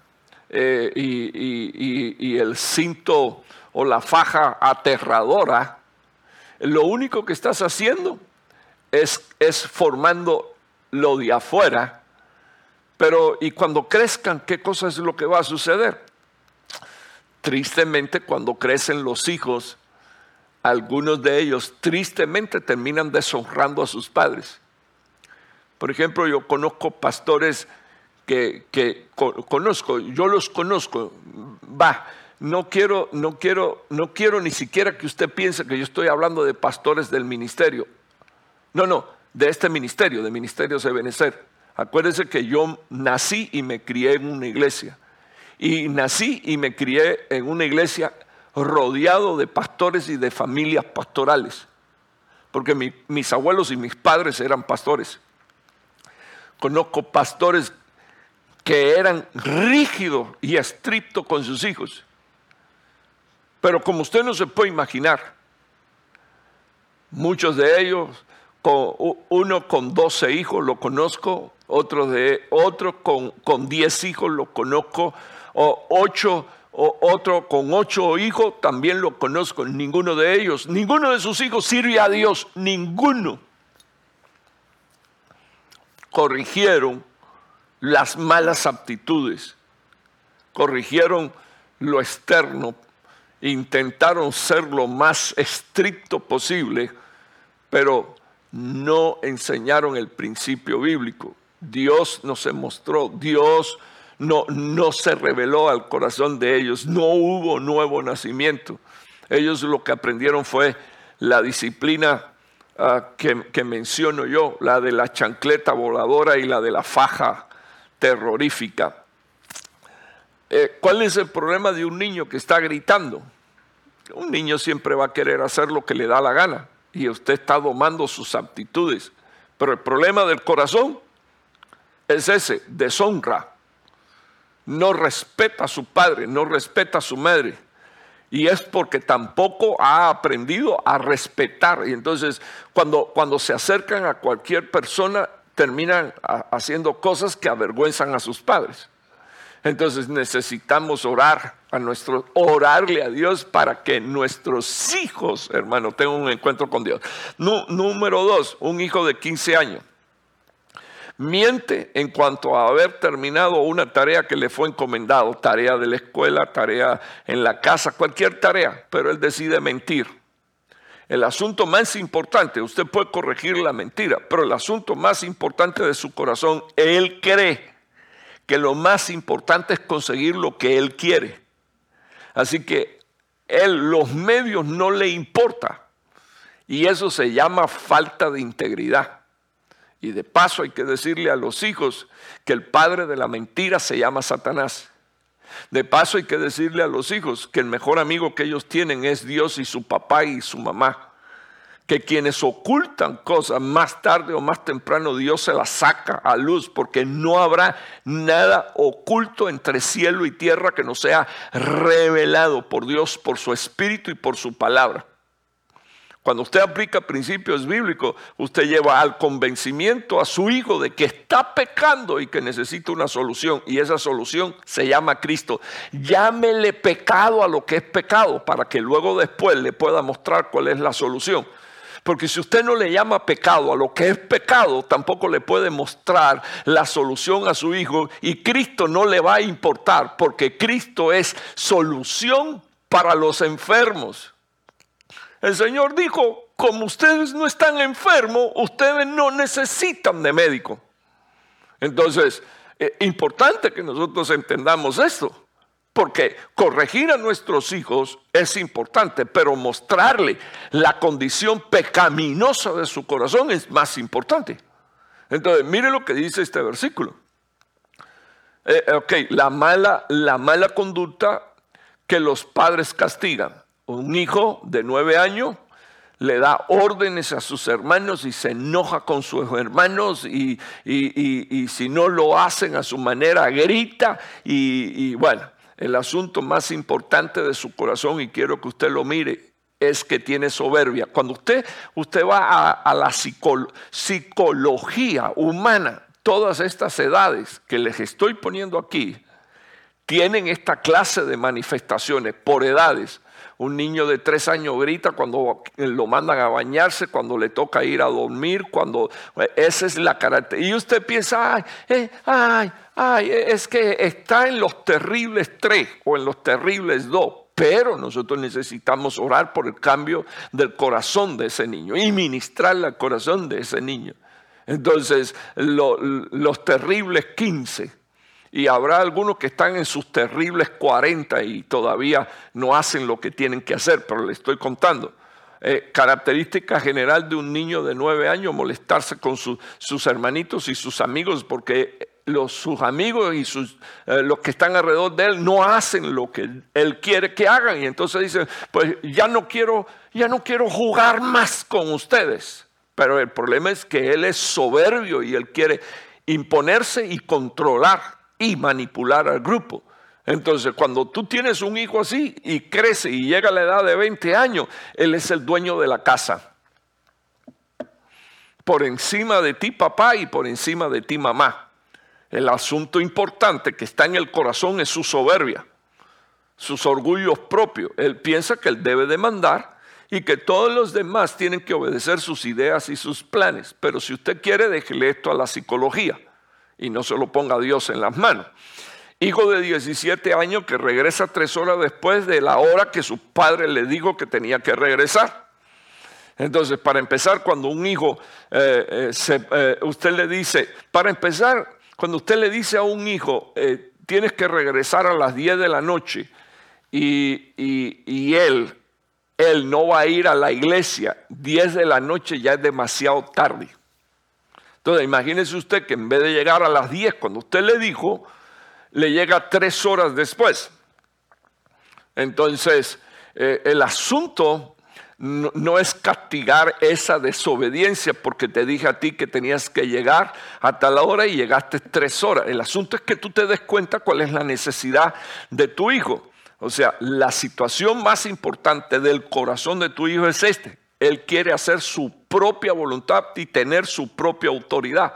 eh, y el cinto o la faja aterradora, lo único que estás haciendo es, es formando lo de afuera, pero y cuando crezcan, ¿qué cosa es lo que va a suceder? Tristemente, cuando crecen los hijos, algunos de ellos tristemente terminan deshonrando a sus padres. Por ejemplo, yo conozco pastores que, que conozco, yo los conozco, va, no quiero, no quiero, no quiero ni siquiera que usted piense que yo estoy hablando de pastores del ministerio. No, no, de este ministerio, de Ministerios de Benecer. Acuérdese que yo nací y me crié en una iglesia. Y nací y me crié en una iglesia rodeado de pastores y de familias pastorales. Porque mis abuelos y mis padres eran pastores. Conozco pastores que eran rígidos y estrictos con sus hijos. Pero como usted no se puede imaginar, muchos de ellos, uno con 12 hijos lo conozco, otro, de, otro con, con 10 hijos lo conozco, o ocho, o otro con 8 hijos también lo conozco, ninguno de ellos, ninguno de sus hijos sirve a Dios, ninguno. Corrigieron las malas aptitudes, corrigieron lo externo, intentaron ser lo más estricto posible, pero no enseñaron el principio bíblico. Dios no se mostró, Dios no, no se reveló al corazón de ellos, no hubo nuevo nacimiento. Ellos lo que aprendieron fue la disciplina ah, que, menciono yo, la de la chancleta voladora y la de la faja terrorífica. Eh, ¿Cuál es el problema de un niño que está gritando? Un niño siempre va a querer hacer lo que le da la gana y usted está domando sus aptitudes. Pero el problema del corazón es ese, deshonra. No respeta a su padre, no respeta a su madre. Y es porque tampoco ha aprendido a respetar. Y entonces cuando, cuando se acercan a cualquier persona, terminan haciendo cosas que avergüenzan a sus padres. Entonces necesitamos orar a nuestro, orarle a Dios para que nuestros hijos, hermano, tengan un encuentro con Dios. número dos, un hijo de 15 años. Miente en cuanto a haber terminado una tarea que le fue encomendado, tarea de la escuela, tarea en la casa, cualquier tarea, pero él decide mentir. El asunto más importante, usted puede corregir la mentira, pero el asunto más importante de su corazón, él cree que lo más importante es conseguir lo que él quiere. Así que él, los medios no le importa. Y eso se llama falta de integridad. Y de paso hay que decirle a los hijos que el padre de la mentira se llama Satanás. De paso hay que decirle a los hijos que el mejor amigo que ellos tienen es Dios y su papá y su mamá. que quienes ocultan cosas más tarde o más temprano Dios se las saca a luz porque no habrá nada oculto entre cielo y tierra que no sea revelado por Dios, por su espíritu y por su palabra. Cuando usted aplica principios bíblicos, usted lleva al convencimiento a su hijo de que está pecando y que necesita una solución. Y esa solución se llama Cristo. Llámele pecado a lo que es pecado para que luego después le pueda mostrar cuál es la solución. Porque si usted no le llama pecado a lo que es pecado, tampoco le puede mostrar la solución a su hijo y Cristo no le va a importar porque Cristo es solución para los enfermos. El Señor dijo, como ustedes no están enfermos, ustedes no necesitan de médico. Entonces, es eh, importante que nosotros entendamos esto. Porque corregir a nuestros hijos es importante, pero mostrarle la condición pecaminosa de su corazón es más importante. Entonces, mire lo que dice este versículo. Eh, ok, la mala, la mala conducta que los padres castigan. Un hijo de nueve años le da órdenes a sus hermanos y se enoja con sus hermanos y, y si no lo hacen a su manera grita y bueno, el asunto más importante de su corazón, y quiero que usted lo mire, es que tiene soberbia. Cuando usted, usted va a, la psicología humana, todas estas edades que les estoy poniendo aquí, tienen esta clase de manifestaciones por edades. Un niño de tres años grita cuando lo mandan a bañarse, cuando le toca ir a dormir, cuando esa es la característica. Y usted piensa, ay, eh, ay, ay, es que está en los terribles tres o en los terribles dos. Pero nosotros necesitamos orar por el cambio del corazón de ese niño y ministrarle al corazón de ese niño. Entonces, los terribles 15 y habrá algunos que están en sus terribles 40 y todavía no hacen lo que tienen que hacer, pero le estoy contando. Eh, característica general de un niño de 9 años, molestarse con sus hermanitos y sus amigos, porque los, sus amigos y eh, los que están alrededor de él no hacen lo que él quiere que hagan. Y entonces dice, pues ya no quiero, ya no quiero jugar más con ustedes. Pero el problema es que él es soberbio y él quiere imponerse y controlar y manipular al grupo. Entonces, cuando tú tienes un hijo así y crece y llega a la edad de 20 años, él es el dueño de la casa. Por encima de ti, papá, y por encima de ti, mamá. El asunto importante que está en el corazón es su soberbia, sus orgullos propios. Él piensa que él debe demandar y que todos los demás tienen que obedecer sus ideas y sus planes. Pero si usted quiere, déjele esto a la psicología y no se lo ponga Dios en las manos. Hijo de 17 años que regresa tres horas después de la hora que su padre le dijo que tenía que regresar. Entonces, para empezar, cuando un hijo, eh, eh, eh, usted le dice, para empezar, cuando usted le dice a un hijo, tienes que regresar a las 10 de la noche y, y él, él no va a ir a la iglesia, 10 de la noche ya es demasiado tarde. Entonces, imagínese usted que en vez de llegar a las 10 cuando usted le dijo, le llega tres horas después. Entonces, eh, el asunto no, es castigar esa desobediencia porque te dije a ti que tenías que llegar a tal hora y llegaste tres horas. El asunto es que tú te des cuenta cuál es la necesidad de tu hijo. O sea, la situación más importante del corazón de tu hijo es este. Él quiere hacer su propia voluntad y tener su propia autoridad.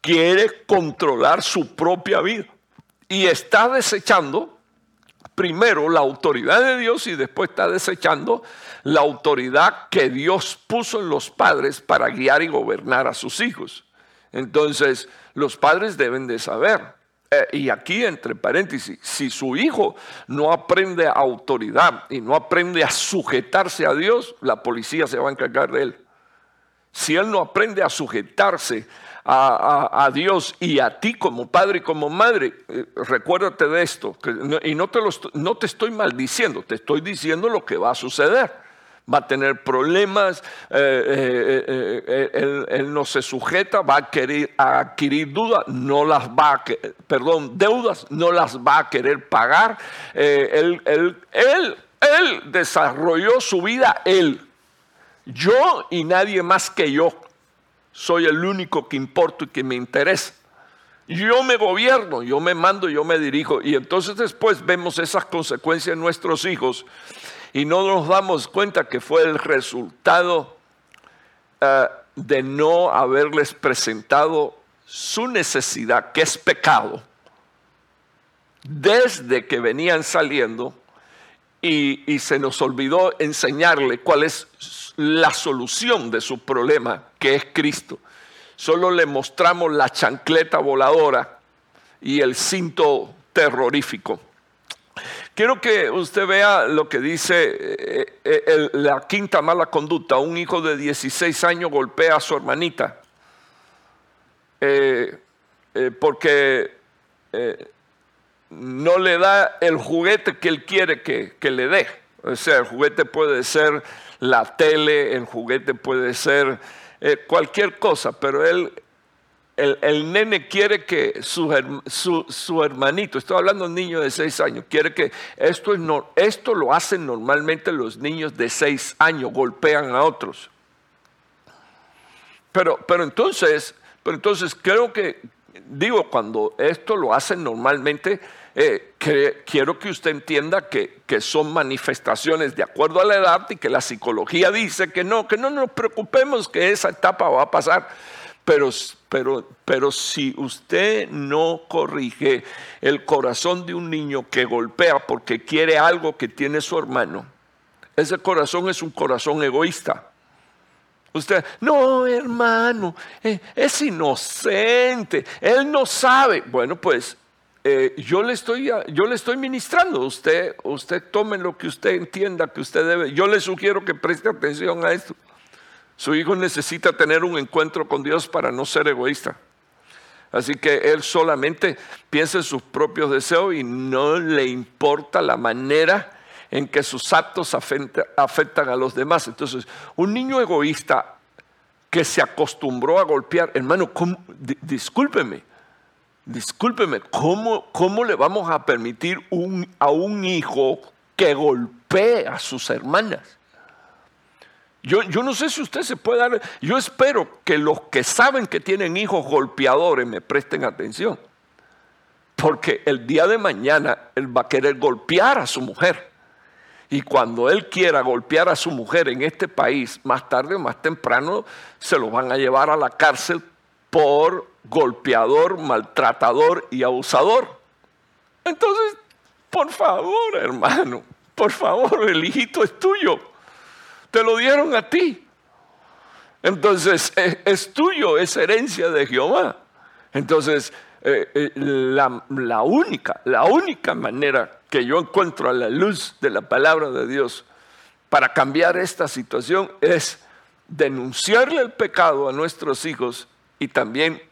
Quiere controlar su propia vida. Y está desechando primero la autoridad de Dios y después está desechando la autoridad que Dios puso en los padres para guiar y gobernar a sus hijos. Entonces, los padres deben de saber eh, y aquí entre paréntesis, si su hijo no aprende autoridad y no aprende a sujetarse a Dios, la policía se va a encargar de él. Si él no aprende a sujetarse a, Dios y a ti como padre y como madre, eh, recuérdate de esto, y no te, no te estoy maldiciendo, te estoy diciendo lo que va a suceder va a tener problemas, eh, eh, eh, él, no se sujeta, va a querer adquirir dudas, no las va a, perdón, deudas, no las va a querer pagar. él, él, él, él desarrolló su vida él. Yo y nadie más que yo soy el único que importo y que me interesa. Yo me gobierno, yo me mando, yo me dirijo. Y entonces después vemos esas consecuencias en nuestros hijos y no nos damos cuenta que fue el resultado eh, de no haberles presentado su necesidad, que es pecado, desde que venían saliendo y, se nos olvidó enseñarle cuál es la solución de su problema, que es Cristo. Solo le mostramos la chancleta voladora y el cinto terrorífico. Quiero que usted vea lo que dice eh, eh, la quinta mala conducta. Un hijo de 16 años golpea a su hermanita eh, porque no le da el juguete que él quiere que, le dé. O sea, el juguete puede ser la tele, el juguete puede ser cualquier cosa, pero él, el, nene quiere que su, hermanito, estoy hablando de un niño de seis años, quiere que esto, esto lo hacen normalmente los niños de seis años, golpean a otros. Pero, pero entonces, pero entonces creo que, digo, cuando esto lo hacen normalmente, eh, quiero que usted entienda que, son manifestaciones de acuerdo a la edad y que la psicología dice que no, que no nos preocupemos que esa etapa va a pasar. Pero, pero, pero si usted no corrige el corazón de un niño que golpea porque quiere algo que tiene su hermano, ese corazón es un corazón egoísta. Usted, no, hermano, eh, es inocente, él no sabe. Bueno, pues eh, yo, le estoy, yo le estoy ministrando. Usted, usted tome lo que usted entienda que usted debe. Yo le sugiero que preste atención a esto. Su hijo necesita tener un encuentro con Dios para no ser egoísta. Así que él solamente piensa en sus propios deseos y no le importa la manera en que sus actos afectan a los demás. Entonces, un niño egoísta que se acostumbró a golpear, hermano, discúlpeme, discúlpeme, ¿cómo, ¿cómo, le vamos a permitir a un hijo que golpee a sus hermanas? Yo, yo, no sé si usted se puede dar, yo espero que los que saben que tienen hijos golpeadores me presten atención, porque el día de mañana él va a querer golpear a su mujer. Y cuando él quiera golpear a su mujer en este país, más tarde o más temprano, se lo van a llevar a la cárcel por golpeador, maltratador y abusador. Entonces, por favor, hermano, por favor, el hijito es tuyo. Te lo dieron a ti. Entonces, es, tuyo, es herencia de Jehová. Entonces, eh, eh, la, la única, la única manera que yo encuentro a la luz de la palabra de Dios para cambiar esta situación es denunciarle el pecado a nuestros hijos y también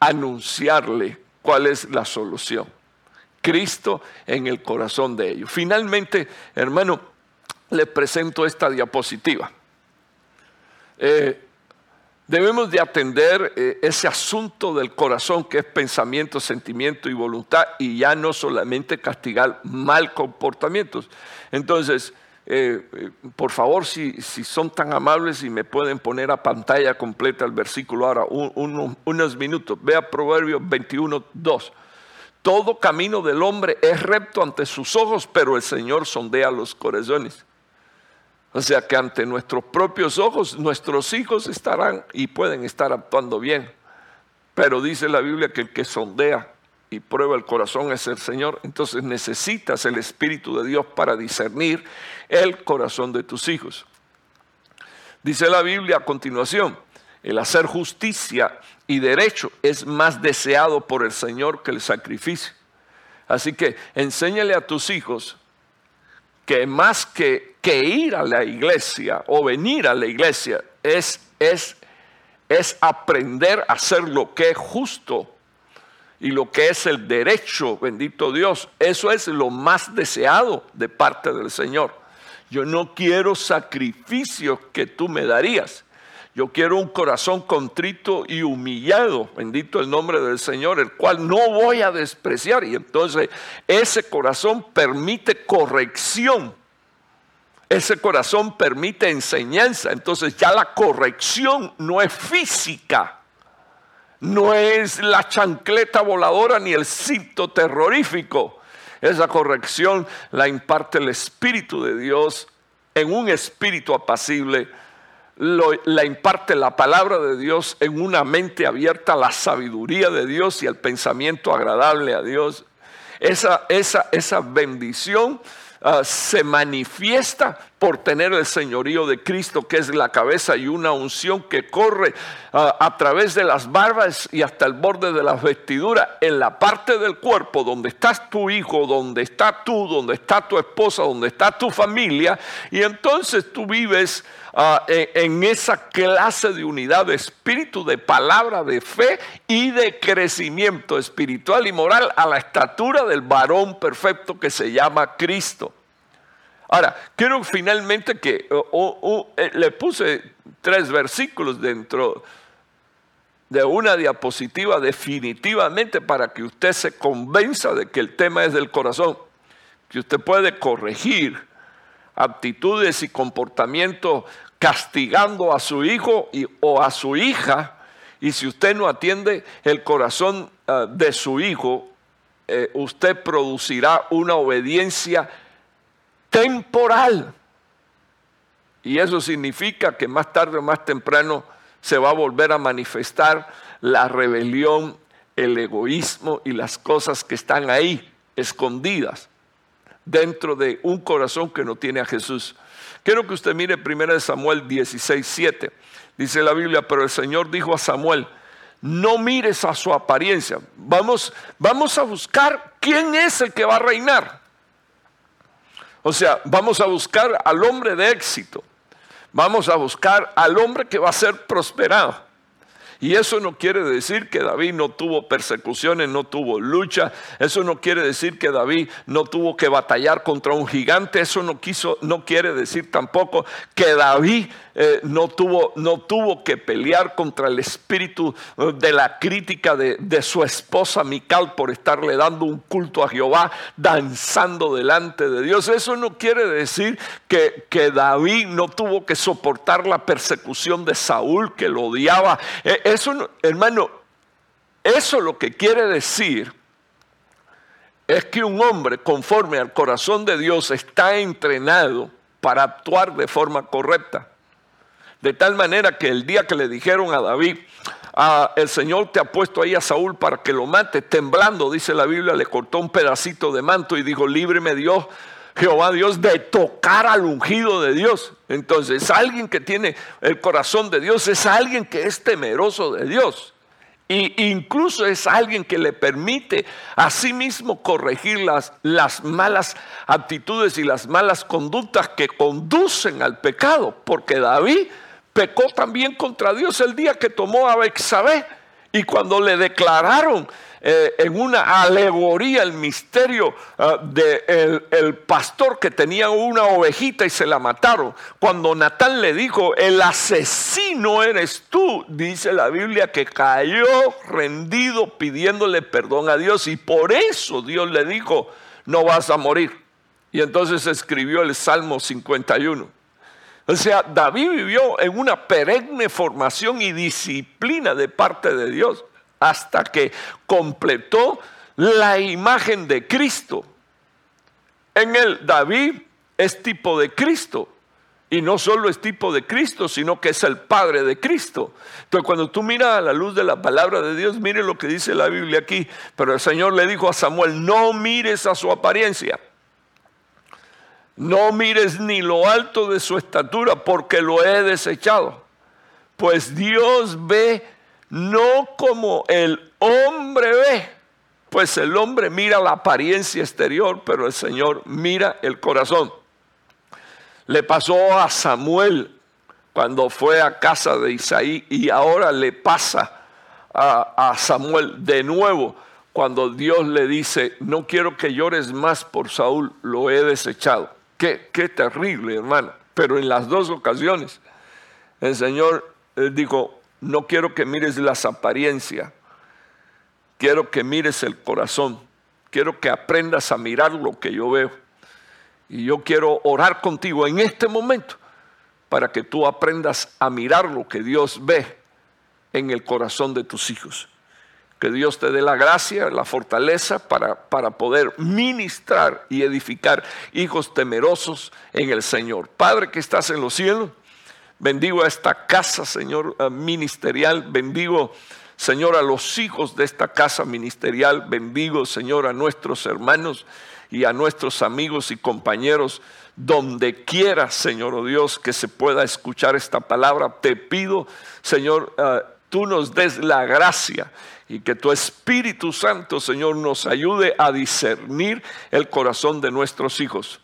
anunciarle cuál es la solución. Cristo en el corazón de ellos. Finalmente, hermano, le presento esta diapositiva. Eh, debemos de atender eh, ese asunto del corazón que es pensamiento, sentimiento y voluntad y ya no solamente castigar mal comportamientos. Entonces, eh, por favor, si, son tan amables y me pueden poner a pantalla completa el versículo ahora, unos minutos. Vea Proverbios 21, 2. Todo camino del hombre es recto ante sus ojos, pero el Señor sondea los corazones. O sea que ante nuestros propios ojos, nuestros hijos estarán y pueden estar actuando bien. Pero dice la Biblia que el que sondea y prueba el corazón es el Señor, entonces necesitas el Espíritu de Dios para discernir el corazón de tus hijos. Dice la Biblia a continuación, el hacer justicia y derecho es más deseado por el Señor que el sacrificio. Así que enséñale a tus hijos que más que, que ir a la iglesia o venir a la iglesia es, es, es aprender a hacer lo que es justo y lo que es el derecho, bendito Dios, eso es lo más deseado de parte del Señor. Yo no quiero sacrificios que tú me darías. Yo quiero un corazón contrito y humillado, bendito el nombre del Señor, el cual no voy a despreciar. Y entonces ese corazón permite corrección. Ese corazón permite enseñanza. Entonces ya la corrección no es física, no es la chancleta voladora ni el cinto terrorífico. Esa corrección la imparte el Espíritu de Dios en un espíritu apacible. la imparte la palabra de Dios en una mente abierta la sabiduría de Dios y al pensamiento agradable a Dios. Esa, esa, esa bendición Ah, se manifiesta por tener el señorío de Cristo, que es la cabeza, y una unción que corre ah, a través de las barbas y hasta el borde de las vestiduras, en la parte del cuerpo donde estás tu hijo, donde está tú, donde está tu esposa, donde está tu familia, y entonces tú vives Ah, en, esa clase de unidad de espíritu, de palabra, de fe y de crecimiento espiritual y moral a la estatura del varón perfecto que se llama Cristo. Ahora, quiero finalmente que eh, le puse tres versículos dentro de una diapositiva definitivamente para que usted se convenza de que el tema es del corazón, que usted puede corregir actitudes y comportamientos castigando a su hijo o a su hija, y si usted no atiende el corazón ah, de su hijo, eh, usted producirá una obediencia temporal. Y eso significa que más tarde o más temprano se va a volver a manifestar la rebelión, el egoísmo y las cosas que están ahí escondidas dentro de un corazón que no tiene a Jesús. Quiero que usted mire 1 Samuel 16, 7. Dice la Biblia, pero el Señor dijo a Samuel, no mires a su apariencia. Vamos, vamos a buscar quién es el que va a reinar. O sea, vamos a buscar al hombre de éxito. Vamos a buscar al hombre que va a ser prosperado. Y eso no quiere decir que David no tuvo persecuciones, no tuvo lucha. Eso no quiere decir que David no tuvo que batallar contra un gigante. Eso no quiso, no quiere decir tampoco que David eh, no, tuvo, no tuvo que pelear contra el espíritu eh, de la crítica de, su esposa Mical por estarle dando un culto a Jehová, danzando delante de Dios. Eso no quiere decir que, que David no tuvo que soportar la persecución de Saúl, que lo odiaba. E, eso, hermano, eso lo que quiere decir es que un hombre conforme al corazón de Dios está entrenado para actuar de forma correcta. De tal manera que el día que le dijeron a David, ah, el Señor te ha puesto ahí a Saúl para que lo mate, temblando, dice la Biblia, le cortó un pedacito de manto y dijo, líbreme Dios, Jehová Dios, de tocar al ungido de Dios. Entonces, alguien que tiene el corazón de Dios es alguien que es temeroso de Dios. Y incluso es alguien que le permite a sí mismo corregir las, las malas actitudes y las malas conductas que conducen al pecado. Porque David pecó también contra Dios el día que tomó a Bexabé. Y cuando le declararon eh, en una alegoría el misterio del el pastor que tenía una ovejita y se la mataron, cuando Natán le dijo, el asesino eres tú, dice la Biblia que cayó rendido pidiéndole perdón a Dios y por eso Dios le dijo, no vas a morir. Y entonces escribió el Salmo 51. O sea, David vivió en una perenne formación y disciplina de parte de Dios hasta que completó la imagen de Cristo. En él David es tipo de Cristo. Y no solo es tipo de Cristo, sino que es el Padre de Cristo. Entonces, cuando tú miras a la luz de la palabra de Dios, mire lo que dice la Biblia aquí. Pero el Señor le dijo a Samuel, no mires a su apariencia no mires ni lo alto de su estatura, porque lo he desechado. Pues Dios ve no como el hombre ve, pues el hombre mira la apariencia exterior, pero el Señor mira el corazón. Le pasó a Samuel cuando fue a casa de Isaí y ahora le pasa a, Samuel de nuevo cuando Dios le dice, no quiero que llores más por Saúl, lo he desechado. Qué, terrible, hermano. Pero en las dos ocasiones, el Señor dijo, no quiero que mires las apariencias, quiero que mires el corazón, quiero que aprendas a mirar lo que yo veo. Y yo quiero orar contigo en este momento para que tú aprendas a mirar lo que Dios ve en el corazón de tus hijos. Que Dios te dé la gracia, la fortaleza para, para poder ministrar y edificar hijos temerosos en el Señor. Padre que estás en los cielos, bendigo a esta casa, Señor, eh, ministerial, bendigo Señor, a los hijos de esta casa ministerial, bendigo, Señor, a nuestros hermanos y a nuestros amigos y compañeros, donde quiera, Señor oh Dios, que se pueda escuchar esta palabra. Te pido, Señor, uh, tú nos des la gracia y que tu Espíritu Santo, Señor, nos ayude a discernir el corazón de nuestros hijos.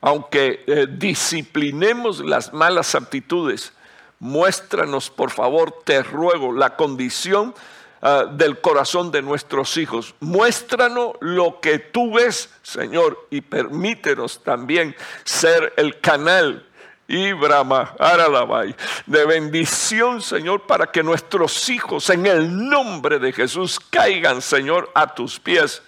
Aunque eh, disciplinemos las malas actitudes, muéstranos, por favor, te ruego, la condición ah, del corazón de nuestros hijos. Muéstranos lo que tú ves, Señor, y permítenos también ser el canal y Brahma, de bendición, Señor, para que nuestros hijos en el nombre de Jesús caigan, Señor, a tus pies.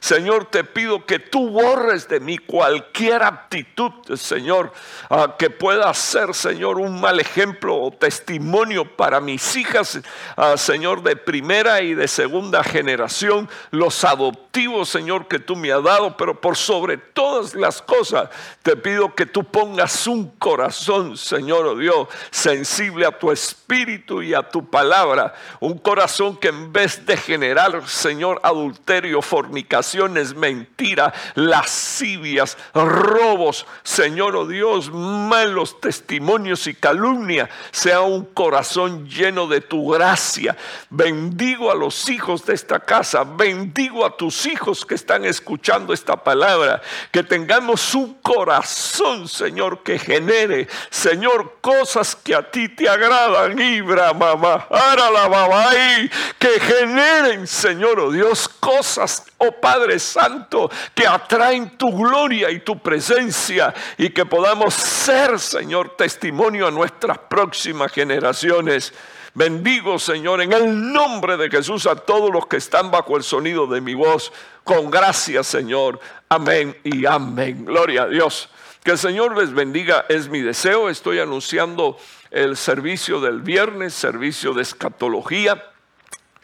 Señor, te pido que tú borres de mí cualquier actitud, Señor, ah, que pueda ser, Señor, un mal ejemplo o testimonio para mis hijas, ah, Señor, de primera y de segunda generación, los adoptivos, Señor, que tú me has dado, pero por sobre todas las cosas, te pido que tú pongas un corazón, Señor, oh Dios, sensible a tu espíritu y a tu palabra, un corazón que en vez de generar, Señor, adulterio, fornicación, mentira, lascivias, robos, Señor oh Dios, malos testimonios y calumnia, sea un corazón lleno de tu gracia. Bendigo a los hijos de esta casa, bendigo a tus hijos que están escuchando esta palabra, que tengamos un corazón, Señor, que genere, Señor, cosas que a ti te agradan, Ibra, mamá, ara la que generen, Señor, oh Dios, cosas, oh Padre Santo, que atraen tu gloria y tu presencia y que podamos ser, Señor, testimonio a nuestras próximas generaciones. Bendigo, Señor, en el nombre de Jesús a todos los que están bajo el sonido de mi voz. Con gracia, Señor. Amén y amén. Gloria a Dios. Que el Señor les bendiga, es mi deseo. Estoy anunciando el servicio del viernes, servicio de escatología.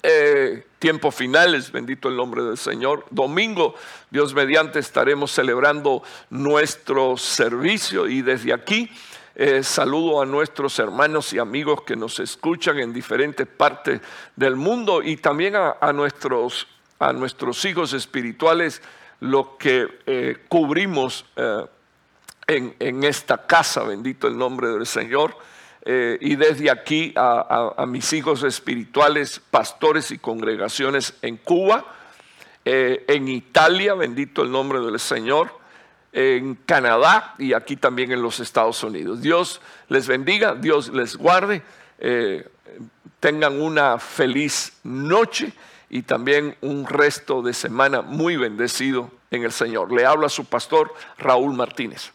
Eh, tiempos finales, bendito el nombre del Señor. Domingo, Dios mediante, estaremos celebrando nuestro servicio y desde aquí eh, saludo a nuestros hermanos y amigos que nos escuchan en diferentes partes del mundo y también a, nuestros, a nuestros hijos espirituales, lo que eh, cubrimos en, en esta casa, bendito el nombre del Señor. Eh, y desde aquí a, mis hijos espirituales, pastores y congregaciones en Cuba, eh, en Italia, bendito el nombre del Señor, en Canadá y aquí también en los Estados Unidos. Dios les bendiga, Dios les guarde, eh, tengan una feliz noche y también un resto de semana muy bendecido en el Señor. Le habla su pastor Raúl Martínez.